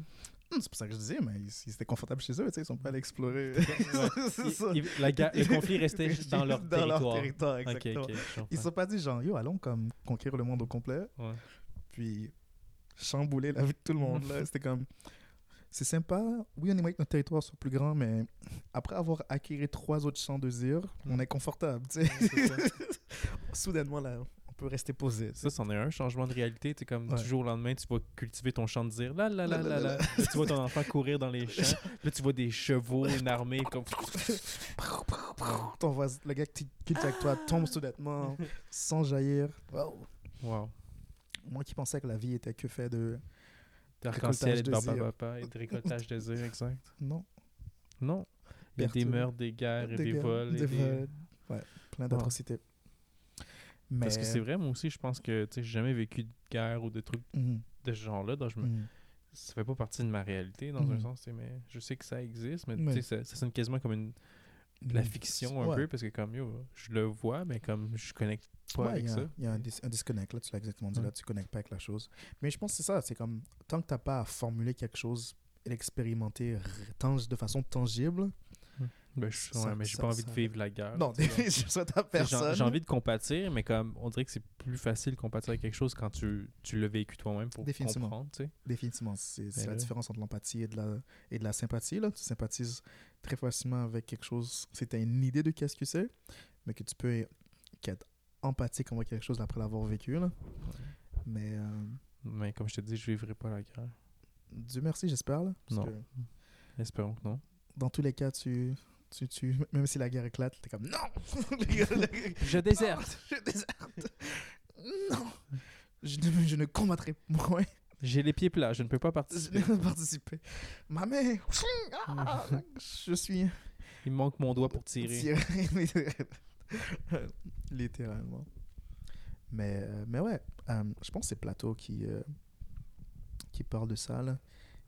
Hum, C'est pour ça que je disais, mais ils, ils étaient confortables chez eux, ils sont pas allés explorer. <laughs> c'est ça. <laughs> ils- la guerre- le conflit restait <laughs> dans leur Dans leur territoire. exactement. Ils se sont pas dit, genre, yo, allons comme conquérir le monde au complet. Ouais. puis chambouler la vie de tout le monde. là. C'était comme. C'est sympa. Oui, on aimerait que notre territoire soit plus grand, mais après avoir acquis trois autres champs de zir, on est confortable. Soudainement, là, peut rester posé. Ça, c'en est un changement de réalité. Tu comme Ouais. du jour au lendemain, tu vas cultiver ton champ de zir. Là, là, là, Là, là, là, tu vois ton enfant courir dans les champs. <laughs> Là, tu vois des chevaux, une armée. Comme... <laughs> Ton voisin- le gars qui quitte avec toi tombe soudainement sans jaillir. Wow. Wow. Moi qui pensais que la vie était que fait de. D'arc-en-ciel et de Récoltage de papa et de récoltage de zir, exact. Non. Non. Il y a des meurtres, des guerres et des, vols. et des des- vols. Ouais, plein d'atrocités. Mais... Parce que c'est vrai, moi aussi, je pense que j'ai jamais vécu de guerre ou de trucs Mhm. de ce genre-là. Donc je me... Mhm. Ça fait pas partie de ma réalité, dans un Mhm. sens. Mais je sais que ça existe, mais, Mais- ça, ça sonne quasiment comme une, la fiction un Ouais. peu parce que comme yo, je le vois mais comme je connecte pas Ouais, avec il y a, ça. il y a un, dis- un disconnect, là, tu l'as exactement dit, Ouais. là, tu connectes pas avec la chose. Mais je pense que c'est ça, c'est comme, tant que tu n'as pas à formuler quelque chose et l'expérimenter de façon tangible, Ben, je, Ça- ouais, mais j'ai pas envie de vivre la guerre. non, <laughs> je souhaite à personne. j'ai envie de compatir, mais comme on dirait que c'est plus facile de compatir avec quelque chose quand tu, tu l'as vécu toi-même pour Définitivement. comprendre, tu sais. Définitivement, c'est c'est Mais la là- différence entre l'empathie et, de la- et de la sympathie. Là. Tu sympathises très facilement avec quelque chose, si tu as une idée de qu'est-ce que c'est, mais que tu peux être empathique envers quelque chose après l'avoir vécu. Là. Mais euh, Mais comme je te dis, je vivrai pas la guerre. Dieu merci, j'espère. Non. que Espérons que non. Dans tous les cas, tu, tu, tu, même si la guerre éclate, tu es comme non <laughs> Je déserte. Je déserte Non je ne, je ne combattrai point. J'ai les pieds plats, je ne peux pas Je participer. ne vais pas participer. Ma mère <laughs> ah, Je suis Il me manque mon doigt pour tirer. <laughs> Littéralement. Mais, euh, mais ouais, euh, je pense que c'est Plateau qui, euh, qui parle de ça, là.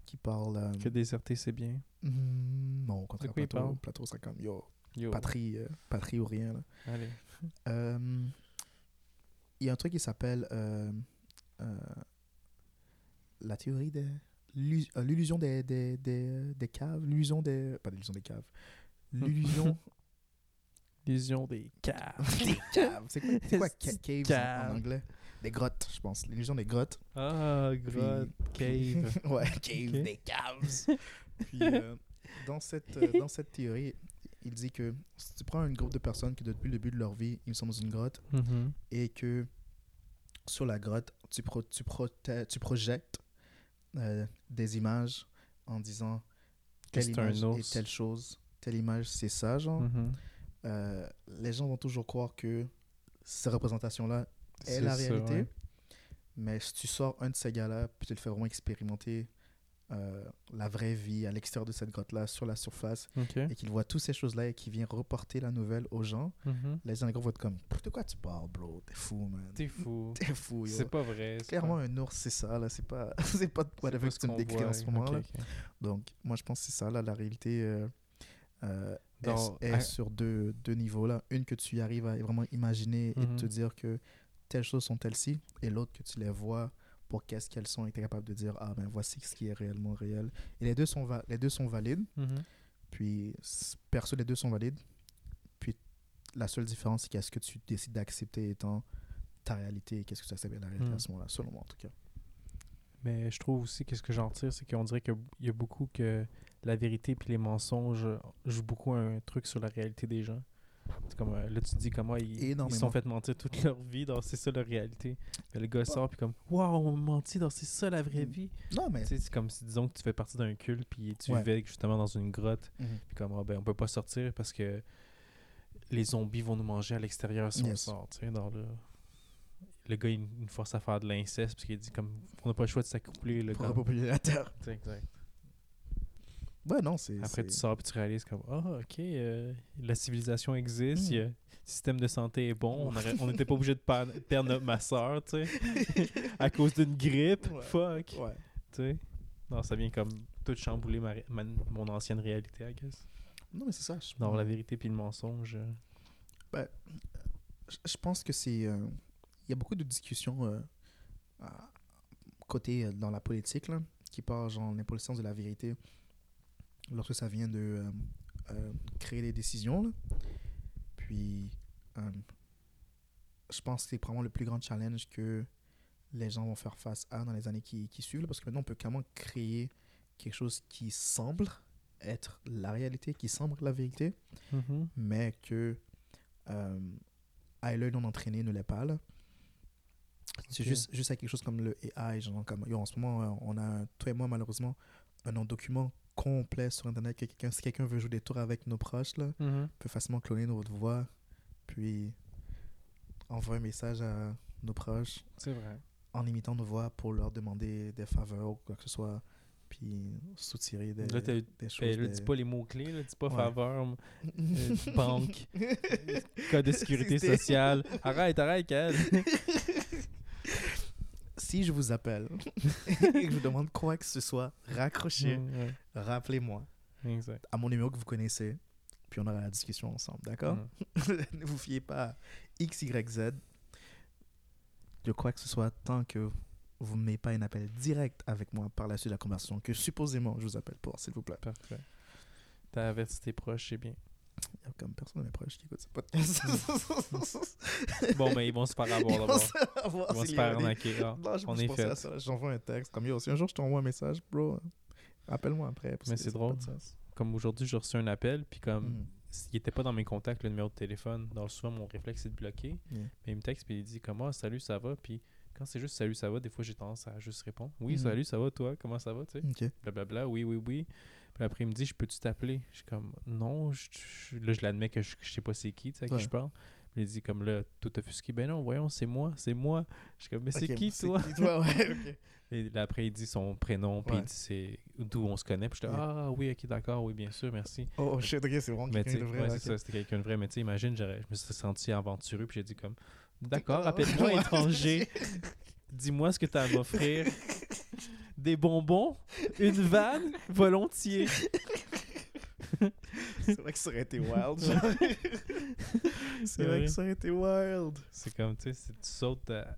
Qui parle. euh, Que déserter, c'est bien. hmm, non, il Plateau, parle? Plateau, c'est comme yo, Yo. patrie, euh, patrie ou rien, là. Allez. Euh, Il y a un truc qui s'appelle euh, euh, la théorie de euh, l'illusion des, des, des, des caves, l'illusion des... Pas l'illusion des caves. <laughs> L'illusion Vision des caves. <laughs> des caves. C'est quoi, quoi <laughs> ca- Des caves en- caves. en, anglais? Des grottes, je pense. L'illusion des grottes. Ah, Puis- grotte, cave. <laughs> ouais, cave, des caves. Puis, euh, dans, cette, euh, dans cette théorie, il dit que si tu prends un groupe de personnes qui, depuis le début de leur vie, ils sont dans une grotte, Mhm. et que sur la grotte, tu, pro- tu, tu projettes euh, des images en disant telle image est telle chose, telle image c'est ça, genre. Mhm. Les gens vont toujours croire que ces représentations-là est C'est la réalité. ouais. Mais si tu sors un de ces gars-là, puis tu le fais vraiment expérimenter euh, la vraie vie à l'extérieur de cette grotte-là, sur la surface, et qu'il voit toutes ces choses-là et qu'il vient reporter la nouvelle aux gens, Mhm. les gens vont être comme De quoi tu parles, bro? T'es fou, man. T'es fou. <laughs> T'es fou. C'est pas vrai. Clairement, pas- un ours, c'est ça, là. C'est pas, <laughs> c'est pas whatever pas que tu me décris en ce ok. Donc, moi, je pense que c'est ça, là, la réalité euh, euh, est- Dans- est, à- sur deux, deux niveaux, là. Une que tu arrives à vraiment imaginer et Mhm. te dire que telles choses sont telles-ci, et l'autre que tu les vois pour qu'est-ce qu'elles sont et tu es capable de dire, ah, ben, voici ce qui est réellement réel. Et les deux sont, les deux sont valides, Mhm. puis, perso, les deux sont valides. Puis, la seule différence, c'est qu'est-ce que tu décides d'accepter étant ta réalité et qu'est-ce que tu acceptes la réalité Mhm. à ce moment-là, selon moi, en tout cas. Mais je trouve aussi que ce que j'en tire, c'est qu'on dirait qu'il y a beaucoup que la vérité puis les mensonges jouent beaucoup un truc sur la réalité des gens. Comme, euh, là, tu dis comment ils, ils sont fait mentir toute leur vie, dans c'est ça la réalité. Mais le gars sort puis comme, waouh, on menti, dans c'est ça la vraie Mm. vie. Non, mais c'est comme si, disons, que tu fais partie d'un culte puis tu Ouais. vivais justement dans une grotte Mhm. puis comme, ah, ben, on peut pas sortir parce que les zombies vont nous manger à l'extérieur si on sort, tu sais, dans le... Le gars, il nous force à faire de l'inceste parce qu'il dit comme, on n'a pas le choix de s'accoupler. le pour gars. repopuler la Terre. <laughs> Exact. Ouais, non, c'est. Après, tu sors et tu réalises comme Ah, ok, euh, la civilisation existe, Mm. a- le système de santé est bon, on n'était pas obligé de <laughs> perdre ma soeur, tu sais, à cause d'une grippe. Ouais. Fuck, Ouais. tu sais. Non, ça vient comme tout chambouler ma, ré- ma- mon ancienne réalité, I guess. Non, mais c'est ça. Je, Dans la vérité puis le mensonge. euh, je- je pense que c'est. euh, Il y a beaucoup de discussions côté dans la politique là, qui parlent genre l'importance de la vérité lorsque ça vient de euh, euh, créer des décisions. là. Puis, euh, je pense que c'est probablement le plus grand challenge que les gens vont faire face à dans les années qui, qui suivent. là, parce que maintenant, on peut clairement créer quelque chose qui semble être la réalité, qui semble la vérité, mhm. mais que euh, à l'œil non entraîné ne l'est pas. là. C'est juste, juste à quelque chose comme le AI. Genre comme, yo, en ce moment, on a, toi et moi, malheureusement, un document complet sur Internet. que quelqu'un- si quelqu'un veut jouer des tours avec nos proches, là, Mhm. peut facilement cloner notre voix, puis envoyer un message à nos proches C'est vrai. en imitant nos voix pour leur demander des faveurs ou quoi que ce soit, puis soutirer des, Là, des choses. Ben, là, des- dis pas les mots-clés, là, dis pas Ouais. faveur, euh, <laughs> banque, <laughs> code de sécurité sociale. Arrête, arrête, Cal. <laughs> si je vous appelle <laughs> et que je vous demande quoi que ce soit, raccrochez, Mm, ouais. rappelez-moi à mon numéro que vous connaissez. puis on aura la discussion ensemble, d'accord? <laughs> Ne vous fiez pas à X, Y, Z. De quoi que ce soit, tant que vous ne mettez pas un appel direct avec moi par la suite de la conversation, que supposément je vous appelle pour, s'il vous plaît. Parfait. T'as averti tes proches, c'est bien. Il y a comme personne de mes proches qui écoute ce <laughs> podcast. Bon, mais ils vont se faire avoir Ils vont d'abord. Ils vont se faire arnaquer. Ah, on est fait. J'envoie un texte comme yo. Si un jour je t'envoie un message, bro, euh, appelle-moi après. Mais c'est drôle. Comme aujourd'hui, j'ai reçu un appel, puis comme Mhm. s'il n'était pas dans mes contacts, le numéro de téléphone, donc souvent mon réflexe c'est de bloquer. Yeah. Mais il me texte, puis il dit comment salut, ça va? Puis quand c'est juste salut, ça va, des fois j'ai tendance à juste répondre oui, Mhm. salut, ça va, toi, comment ça va, tu sais? Blablabla, oui, oui, oui. Puis après, il me dit, je peux-tu t'appeler? Je suis comme, non, je, je- là, je l'admets que je, je sais pas c'est qui, tu sais, à qui je parle. Il dit, comme là, tout offusqué, ben non, voyons, c'est moi, c'est moi. Je suis comme, mais c'est qui, toi? qui, toi, ouais. <laughs> Et là, après, il dit son prénom, puis Ouais. il dit c'est d'où on se connaît. Puis je dis, ah oui, ok, d'accord, oui, bien sûr, merci. Oh, oh, shit, ok, c'est vraiment quelqu'un de vrai. ouais, c'est ça, c'était quelqu'un de vrai. Mais tu sais, imagine, je me suis senti aventureux, puis j'ai dit comme, d'accord, appelle-moi <laughs> étranger, dis-moi ce que tu as à m'offrir. <laughs> Des bonbons, une vanne, volontiers. C'est vrai que ça aurait été wild. <laughs> c'est vrai que ça aurait été wild. C'est comme, tu sais, tu sautes à,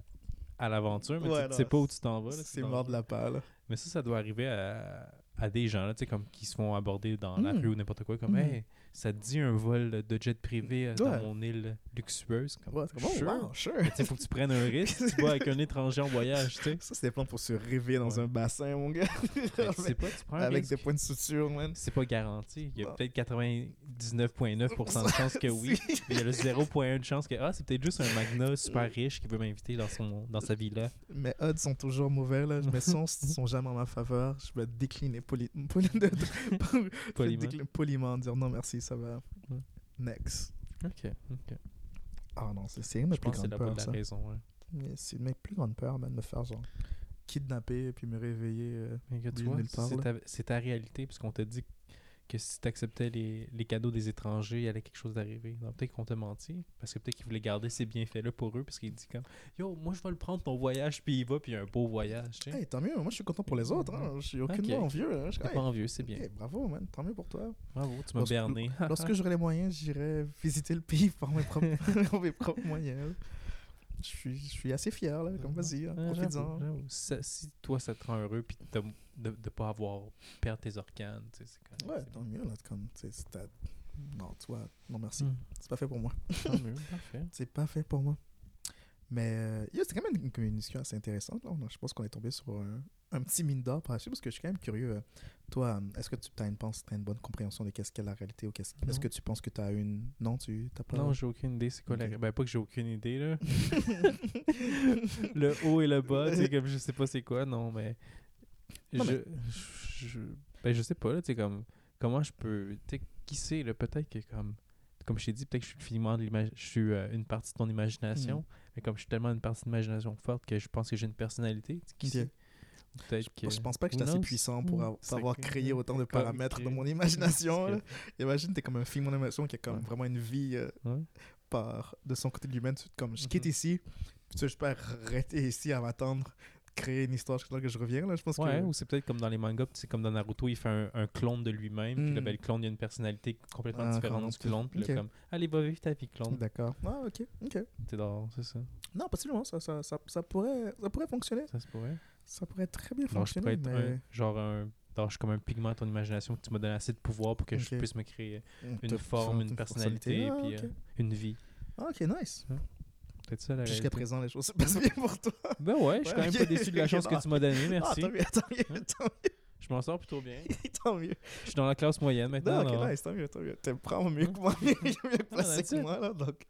à l'aventure, mais Ouais, tu- non, sais pas où tu t'en vas. C'est mort de la pâle. Mais ça, ça doit arriver à, à des gens, là, comme qui se font aborder dans la Mm. rue ou n'importe quoi, comme, Mm. hey, ça te dit un vol de jet privé euh, dans mon île luxueuse? Comme, Ouais, c'est comme, oh, sure. wow, sure. Faut que tu prennes un <laughs> risque, tu vas avec un étranger en voyage, tu sais. Ça, c'est des plans pour se rêver dans Ouais. un bassin, mon gars. <laughs> Sais pas, tu prends un Avec risque. des points de suture, man. C'est pas garanti. Il y a peut-être 99,9% de chances que oui. <laughs> Il y a le 0,1 de chance que, ah, c'est peut-être juste un magna super riche qui veut m'inviter dans, son, dans sa villa. Mes odds sont toujours mauvais, là. Mes sons sont jamais en ma faveur. Je vais décliner vais Poliment. décliner poliment, dire non merci, ça va. Ouais. Next. Ok, ok. Ah non, c'est c'est une de mes plus c'est grandes peurs, ça. raison, ouais. C'est une de mes plus grandes peurs, man, de me faire genre kidnapper puis me réveiller. euh, Mais que tu vois, c'est ta, c'est ta réalité, parce qu'on t'a dit que si tu acceptais les, les cadeaux des étrangers, il y allait quelque chose d'arriver. Donc peut-être qu'on t'a menti, parce que peut-être qu'ils voulaient garder ces bienfaits-là pour eux, parce qu'il dit comme Yo, moi je vais le prendre ton voyage, puis il va, puis il y a un beau voyage, tu sais. Hey, tant mieux, moi je suis content pour les autres. Hein. Je suis aucunement envieux. Là. Je- T'es hey, pas envieux, c'est bien. hey, bravo, man. Tant mieux pour toi. Bravo, tu m'as berné. Lorsque j'aurai les moyens, j'irai visiter le pays <laughs> par mes propres, <laughs> mes propres moyens. Je suis, je suis assez fier, là. Comme vas-y, hein. Ça- si toi ça te rend heureux, puis de ne pas avoir perdre tes organes, tu sais, c'est quand même. Ouais, tant mieux, là. Comme, tu sais, Non, tu vois, non merci. Hmm, C'est pas fait pour moi. tant mieux, <laughs> parfait. C'est pas fait pour moi. Mais euh, c'était quand même une, discussion assez intéressante. Là. Je pense qu'on est tombé sur un, un petit mine d'or par la suite parce que je suis quand même curieux. euh, Toi, euh, est-ce que tu as une, pense, t'as une bonne compréhension de qu'est-ce qu'est la réalité ou qu'est-ce est-ce que tu penses que tu as une? Non, tu t'as pas. Non, j'ai aucune idée. C'est quoi la. Ben, pas que j'ai aucune idée, là. <laughs> le haut et le bas, tu sais, comme je sais pas c'est quoi, non, mais. Non, je, mais- je. Ben, je sais pas, là, tu sais, comme. Comment je peux. Tu sais, qui sait, là, peut-être que, comme. Comme je t'ai dit, peut-être que je suis le filament de l'image. Je suis euh, une partie de ton imagination, Mhm. Mais comme je suis tellement une partie d'imagination forte que je pense que j'ai une personnalité, qui sait? Peut-être que. Je pense pas que Who j'étais assez puissant pour, Hmm, avoir- pour créé autant de paramètres dans créer- mon <laughs> imagination. Imagine, t'es comme un film d'animation qui a comme Ouais. vraiment une vie euh, Ouais. par, de son côté de lui-même. Comme je quitte Mhm. ici, puis tu sais, je peux arrêter ici à m'attendre, créer une histoire temps que je reviens. Là. Je pense Ouais, que. ou c'est peut-être comme dans les mangas, c'est comme dans Naruto, il fait un, un clone de lui-même, puis là, Mm. ben, le clone, il a une personnalité complètement Ah, différente du clone, puis là, ok. comme, allez, va vivre ta vie, clone. D'accord. Ah, ok. ok. T'es dans, c'est ça. Non, possiblement, ça, ça, ça, ça, pourrait, ça pourrait fonctionner. Ça se pourrait. Ça pourrait très bien Alors, je pourrais fonctionner. être mais... un, genre un. alors, je suis comme un pigment à ton imagination que tu m'as donné assez de pouvoir pour que je puisse me créer une forme, une personnalité, Ah, puis euh, une vie. Ah, ok, nice. Peut-être ça la Jusqu'à présent, les choses se passent bien pour toi. Ben ouais, je suis Ouais, quand même ok. pas déçu de la Ok, chance que tu m'as donnée, Ah, merci. tant mieux, tant mieux, tant je m'en sors plutôt bien. mieux, <laughs> tant mieux. Je suis dans la classe moyenne maintenant. Non, ok, nice, tant mieux, tant mieux. T'es vraiment <laughs> mieux que moi, mieux placé that's que moi, là, donc...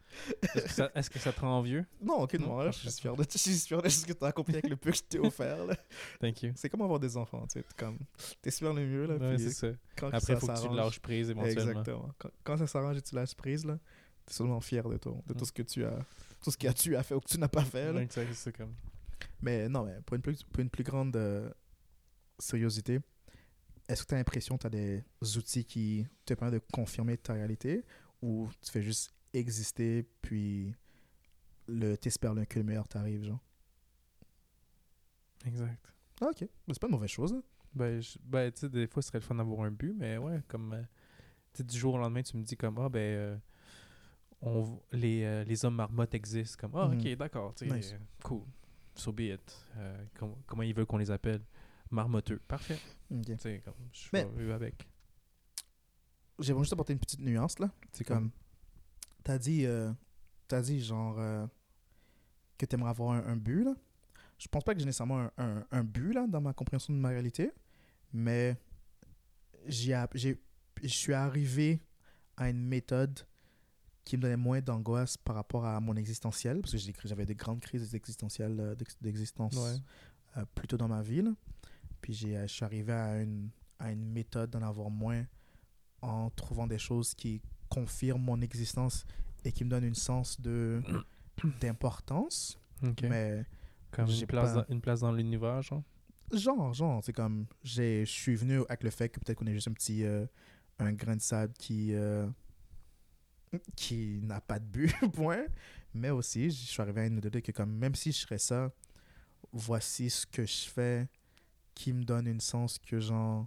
Est-ce que, ça, est-ce que ça te rend vieux? Non, aucunement, Non, là, je suis fier de, je suis fier de ce que t'as accompli avec le peu que je t'ai offert, là. Thank you. C'est comme avoir des enfants, tu sais, t'es comme... T'es super le mieux, là, Ouais, puis c'est ça. quand Après, ça faut que tu lâches prise éventuellement. Exactement. Quand, quand ça s'arrange et tu lâches prise, là, t'es seulement fier de toi, de tout ce que tu as... Tout ce que tu as fait ou que tu n'as pas fait, là. Ouais, c'est c'est comme. Mais non, mais pour une plus, pour une plus grande euh, est-ce que tu as l'impression que tu as des outils qui te permettent de confirmer ta réalité ou tu fais juste exister puis le t'espères le- que le meilleur t'arrive, genre? Exact. Ah, ok. Mais c'est pas une mauvaise chose. hein. Ben, je- ben tu sais, des fois, ce serait le fun d'avoir un but, mais ouais, comme. euh, tu tu sais, du jour au lendemain, tu me dis comme, ah, ben, euh, on, les, euh, les hommes marmottes existent. Comme, ah, Mhm. ok, d'accord, Nice. euh, cool. So be it. Euh, com- comment ils veulent qu'on les appelle? Marmotteux. Parfait. Comme, je suis Mais- avec. J'aimerais juste apporter une petite nuance là. C'est Comme, t'as dit, euh, t'as dit genre que t'aimerais avoir un, un but là. Je pense pas que j'ai nécessairement un, un, un but là dans ma compréhension de ma réalité, mais je suis arrivé à une méthode qui me donnait moins d'angoisse par rapport à mon existentiel, parce que j'avais des grandes crises existentielles euh, d'ex- d'existence Ouais. euh, plus tôt dans ma vie. là. Puis j'ai, euh, je suis arrivé à une, à une méthode d'en avoir moins en trouvant des choses qui confirment mon existence et qui me donnent une sens de <coughs> d'importance. Ok. Mais Comme une place, pas- dans, une place dans l'univers, genre? genre, genre, c'est comme je suis venu avec le fait que peut-être qu'on est juste un petit euh, un grain de sable qui euh, qui n'a pas de but, <laughs> point. Mais aussi, je suis arrivé à une idée que comme même si je serais ça, voici ce que je fais qui me donne une sens que genre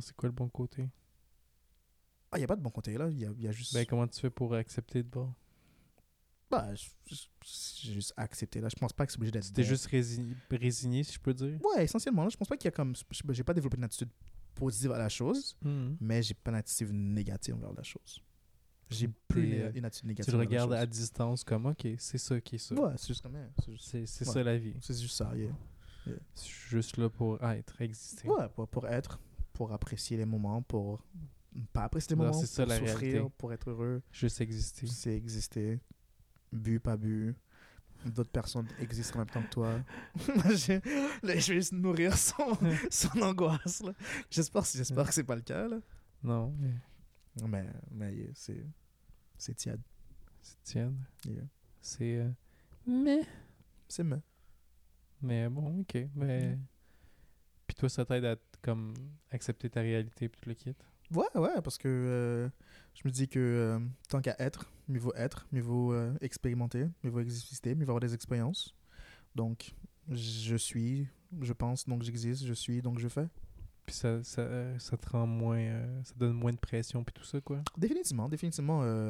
c'est quoi le bon côté? Ah, il n'y a pas de bon côté là, il y a, y a juste Ben, comment tu fais pour accepter de bord bah, j'ai juste accepté là, je pense pas que c'est obligé d'être T'es bon. juste rési- résigné, si je peux dire? Ouais, essentiellement là, je pense pas qu'il y a comme je- j'ai pas développé une attitude positive à la chose, Mhm. mais j'ai pas une attitude négative envers la chose. J'ai plus une attitude Tu négative. le envers la regardes à distance comme, ok, c'est ça qui est ça. Ouais, c'est juste comme ça. C'est Ouais. ça la vie. c'est juste ça, yeah. Suis juste là pour être, exister. Ouais, pour, pour être, pour apprécier les moments, pour pas apprécier les Non, moments, ça, pour la souffrir, réalité. pour être heureux. Juste exister. C'est exister. Bu, pas bu. D'autres personnes existent en même temps que toi. <laughs> <laughs> je, là, je vais juste nourrir son, <laughs> son angoisse. J'espère, j'espère que c'est pas le cas. Là. Non, mais Mais, mais yeah, c'est, c'est tiède. c'est tiède. Yeah. C'est. euh, mais. C'est me. Mais bon, ok. Mais. Puis toi, ça t'aide à comme accepter ta réalité puis tout le kit? Ouais, ouais, parce que euh, je me dis que euh, tant qu'à être, mieux vaut être, mieux vaut euh, expérimenter, mieux vaut exister, mieux vaut avoir des expériences. Donc, je suis, je pense, donc j'existe, je suis, donc je fais. Puis ça, ça, euh, ça te rend moins. euh, ça donne moins de pression puis tout ça, quoi. Définitivement, définitivement, euh,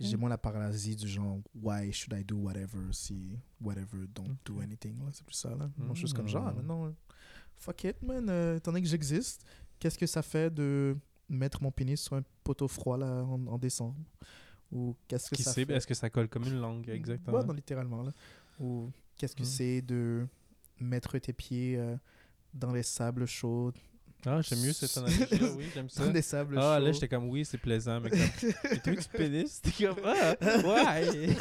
j'ai moins la paralysie du genre why should I do whatever si whatever don't do anything. là, C'est plus ça. Là. Moi, je suis comme Mm. genre, maintenant, euh, fuck it, man. euh, étant donné que j'existe, qu'est-ce que ça fait de mettre mon pénis sur un poteau froid là, en, en décembre? Ou qu'est-ce que Qui ça sait, fait? est-ce que ça colle comme une langue, exactement? Ouais, non, littéralement. Là. Ou qu'est-ce que Mm. c'est de mettre tes pieds euh, dans les sables chauds Ah, j'aime mieux cette analogie <laughs> oui, j'aime ça. Des sables Ah, chauds. là, j'étais comme, oui, c'est plaisant, mais comme, <laughs> vu que tu pénis? T'es comme, ah, ouais.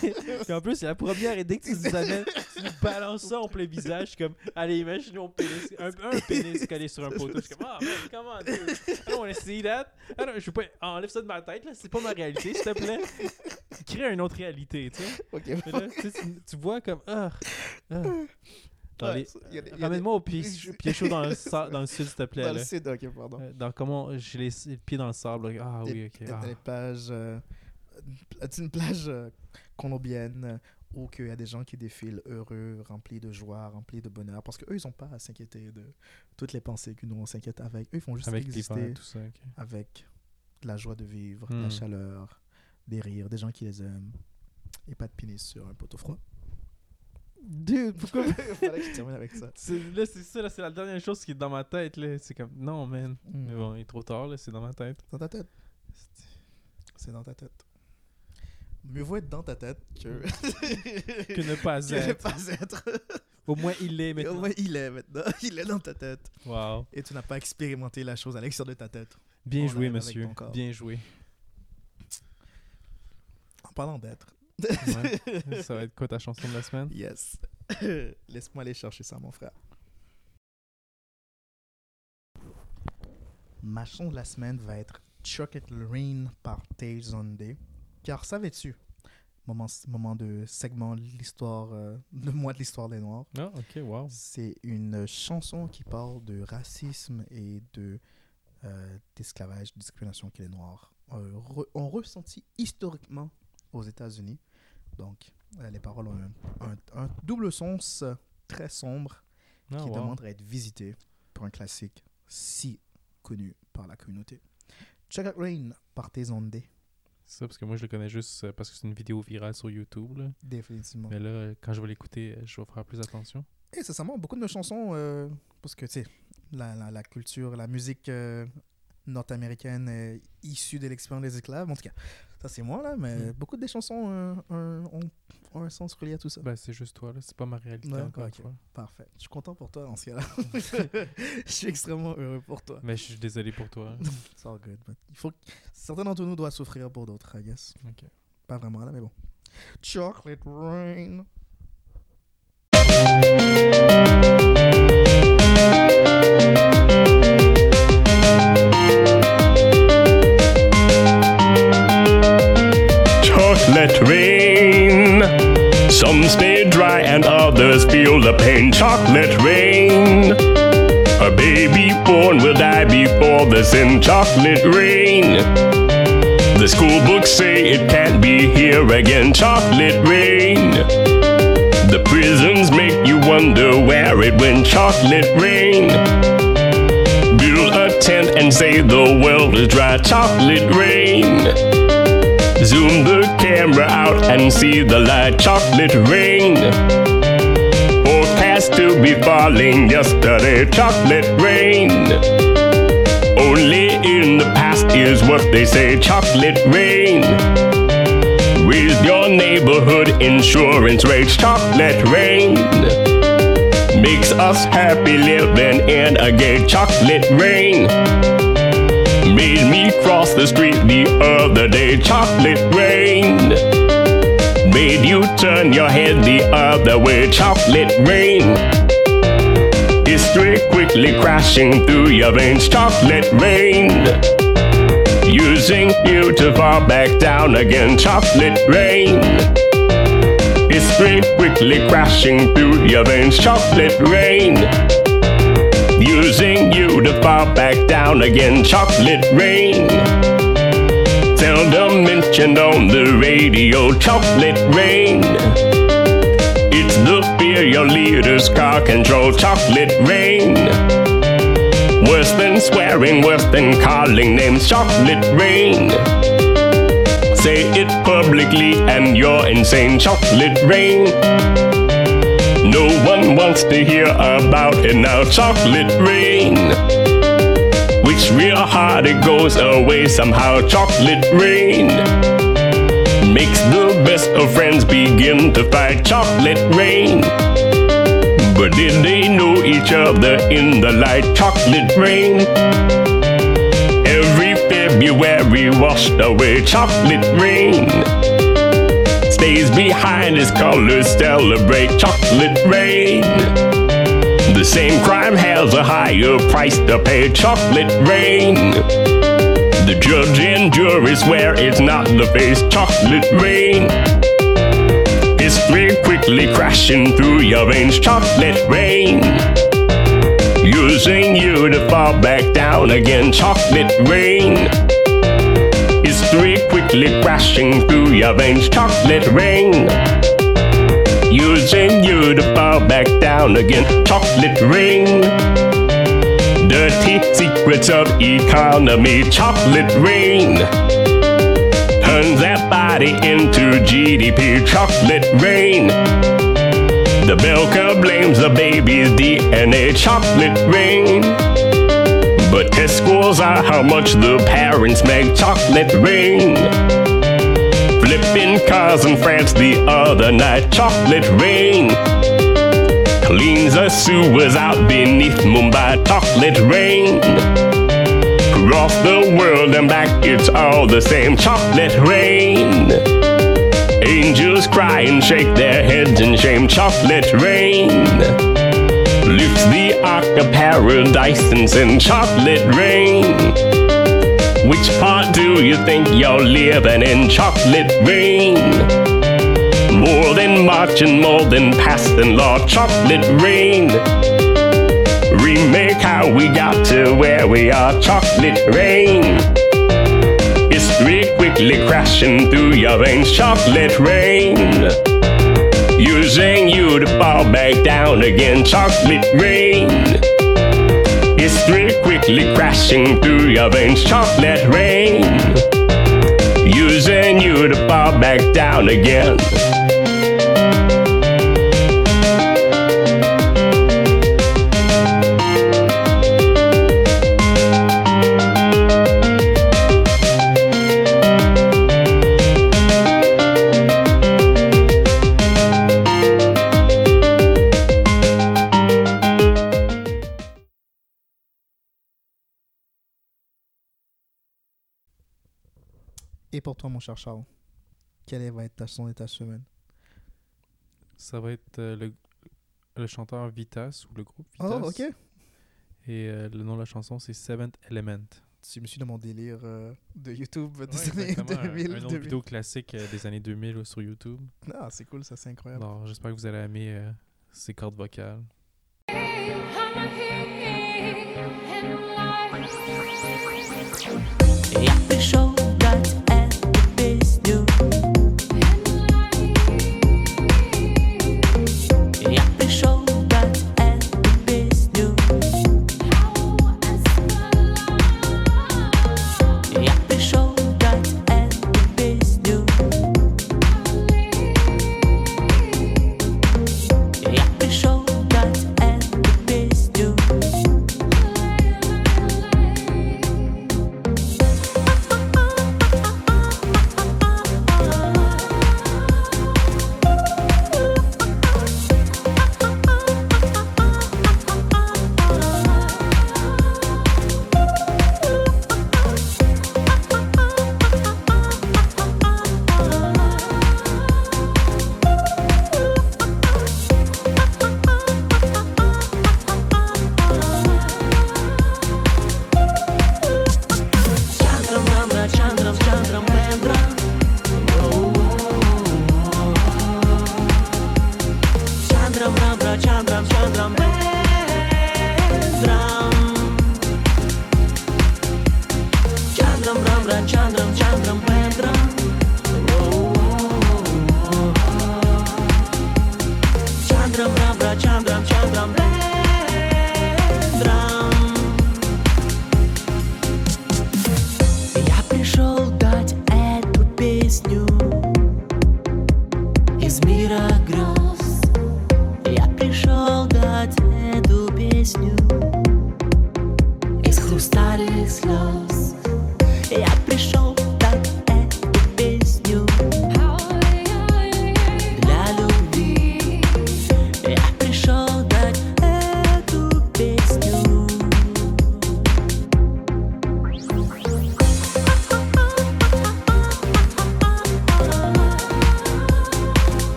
Puis en plus, c'est la première idée que tu nous amènes. Tu nous balances ça en plein visage. Comme, allez, imagine mon pénis, un, un pénis collé sur un poteau. Je suis comme, ah, man, comment, dude? I don't wanna see that. Ah non, je veux pas, enlève ça de ma tête, là. C'est pas ma réalité, s'il te plaît. Crée une autre réalité, tu sais. Ok, Mais là, tu- tu vois comme, ah, ah. Ouais, des- Ramène-moi au pied, pied chaud dans le, <laughs> sa- dans le sud, s'il te plaît. Dans le sud, ok, pardon. Euh, Dans comment j'ai les, pieds dans le sable. là. Ah oui, ok. Dans ah. les plages. euh, une plage euh, colombienne euh, où il y a des gens qui défilent heureux, remplis de joie, remplis de bonheur? Parce qu'eux, ils n'ont pas à s'inquiéter de toutes les pensées que nous, on s'inquiète avec. Eux, ils font juste Avec exister tout ça. avec de la joie de vivre, de Hmm. la chaleur, des rires, des gens qui les aiment. Et pas de pénis sur un poteau froid. Dude, pourquoi Fallait que je termine avec ça. C'est- Là, c'est ça, là, c'est la dernière chose qui est dans ma tête. là. C'est comme, non, man. Hmm. Mais bon, il est trop tard, là, c'est dans ma tête. Dans ta tête. C'est dans ta tête. Mieux vaut être dans ta tête que, <laughs> Que ne <laughs> pas que ne être. pas être. Au moins, il est Au maintenant. moins, il est maintenant. <laughs> Il est dans ta tête. Wow. Et tu n'as pas expérimenté la chose à l'extérieur de ta tête. Bien On joué, monsieur. Bien joué. En parlant d'être. Ouais. ça va être quoi ta chanson de la semaine? Yes. <coughs> Laisse-moi aller chercher ça, mon frère. Ma chanson de la semaine va être Chocolate Rain par Tay Zonday. Car savais-tu, moment, moment de segment de l'histoire, euh, de moi de l'histoire des Noirs, Ah, ok, wow. c'est une chanson qui parle de racisme et de euh, d'esclavage, de discrimination que les Noirs euh, re- ont ressenti historiquement aux États-Unis. Donc, euh, les paroles ont un, un- un double sens très sombre Ah, qui wow. demande à être visité pour un classique si connu par la communauté. Check Out Rain par T-Zonde. C'est ça, parce que moi, je le connais juste euh, parce que c'est une vidéo virale sur YouTube. Là. Définitivement. Mais là, euh, quand je vais l'écouter, je vais faire plus attention. Et sincèrement, beaucoup de nos chansons, euh, parce que, tu sais, la, la, la culture, la musique euh, nord-américaine euh, issue de l'expérience des esclaves, en tout cas, ça c'est moi, là, mais Mm. beaucoup des chansons euh, un- ont, ont un sens relié à tout ça. Ben, c'est juste toi, là. C'est pas ma réalité, Ouais, encore ok. une fois. Parfait. Je suis content pour toi dans ce cas-là. <laughs> Je suis extrêmement heureux pour toi. Mais je suis désolé pour toi. <laughs> It's all good. but il faut que- Certains d'entre nous doivent souffrir pour d'autres, I guess. Ok. Pas vraiment, là, mais bon. Chocolate Rain. The pain. Chocolate rain. A baby born will die before the sin. Chocolate rain. The school books say it can't be here again. Chocolate rain. The prisons make you wonder where it went. Chocolate rain. Build a tent and say the world is dry. Chocolate rain. Zoom the camera out and see the light chocolate rain. To be falling yesterday, chocolate rain. Only in the past is what they say, chocolate rain. With your neighborhood insurance rates, chocolate rain. Makes us happy living in a gay chocolate rain. Made me cross the street the other day, chocolate rain. You turn your head the other way, chocolate rain. History quickly crashing through your veins, chocolate rain. Using you to fall back down again, chocolate rain. History quickly crashing through your veins, chocolate rain. Using you to fall back down again, chocolate rain. Seldom mentioned on the radio, chocolate rain. It's the fear your leaders car control, chocolate rain. Worse than swearing, worse than calling names, chocolate rain. Say it publicly and you're insane, chocolate rain. No one wants to hear about it now, chocolate rain. Which real hard it goes away somehow, chocolate rain. Makes the best of friends begin to fight, chocolate rain. But did they know each other in the light, chocolate rain? Every February washed away, chocolate rain stays behind his colors celebrate chocolate rain. Same crime has a higher price to pay chocolate rain. The judge and jury swear it's not the face chocolate rain. History quickly crashing through your veins chocolate rain. Using you to fall back down again chocolate rain history quickly crashing through your veins, chocolate rain. Using you to fall back down again, chocolate rain. Dirty secrets of economy, chocolate rain. Turns that body into GDP, chocolate rain. The Belka blames the baby's DNA, chocolate rain. But test scores are how much the parents make chocolate rain. In France the other night, chocolate rain. Cleans the sewers out beneath Mumbai, chocolate rain. Across the world and back, it's all the same, chocolate rain. Angels cry and shake their heads in shame, chocolate rain lifts the ark of paradise and sends chocolate rain. Which part do you think you're living in? Chocolate rain. More than marching, more than passing law, chocolate rain. Remake how we got to where we are, chocolate rain. History quickly crashing through your veins, chocolate rain using you to fall back down again. Chocolate rain. History quickly crashing through your veins. Chocolate rain. Using you to fall back down again. cher Charles, quel va être ta, son et ta semaine? Ça va être euh, le, le, chanteur Vitas ou le groupe oh, Vitas. Oh, ok. Et euh, le nom de la chanson, c'est Seventh Element. Je me suis dans mon délire euh, de YouTube des années 2000. Un, un autre vidéo classique des années 2000 sur YouTube. Ah, c'est cool, ça, c'est incroyable. J'espère que vous allez aimer ces cordes vocales. Show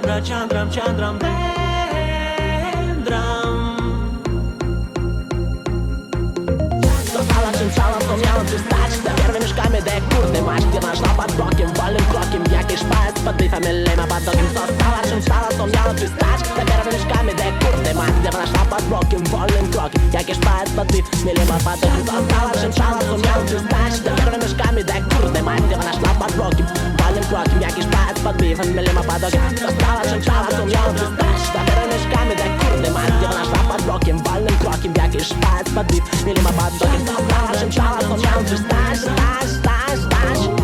Chandra, Chandra, Chandra, Dendram To fala, czym szalał, to miałem przystać мішками, де курти машки нашла под боким, больним кроким, який шпаєць под подихами, лима под доким, со старшим стала сумняла ти стач, за первими мішками, де курти мастер наш под боким, больним кроким, який шпаєць под подихами, лима под доким, со старшим стала сумняла ти стач, за первими мішками, де курти мастер наш под боким, больним кроким, який шпаєць под подихами, лима под доким, со старшим стала сумняла ти стач, за первими мішками, де курти Wolny man, gdzie ona szła pod blokiem Wolnym krokiem, jakiś szpac pod bif Mieli ma pod blokiem, to wrażem Czarno miał, że stać, stać, stać, stać.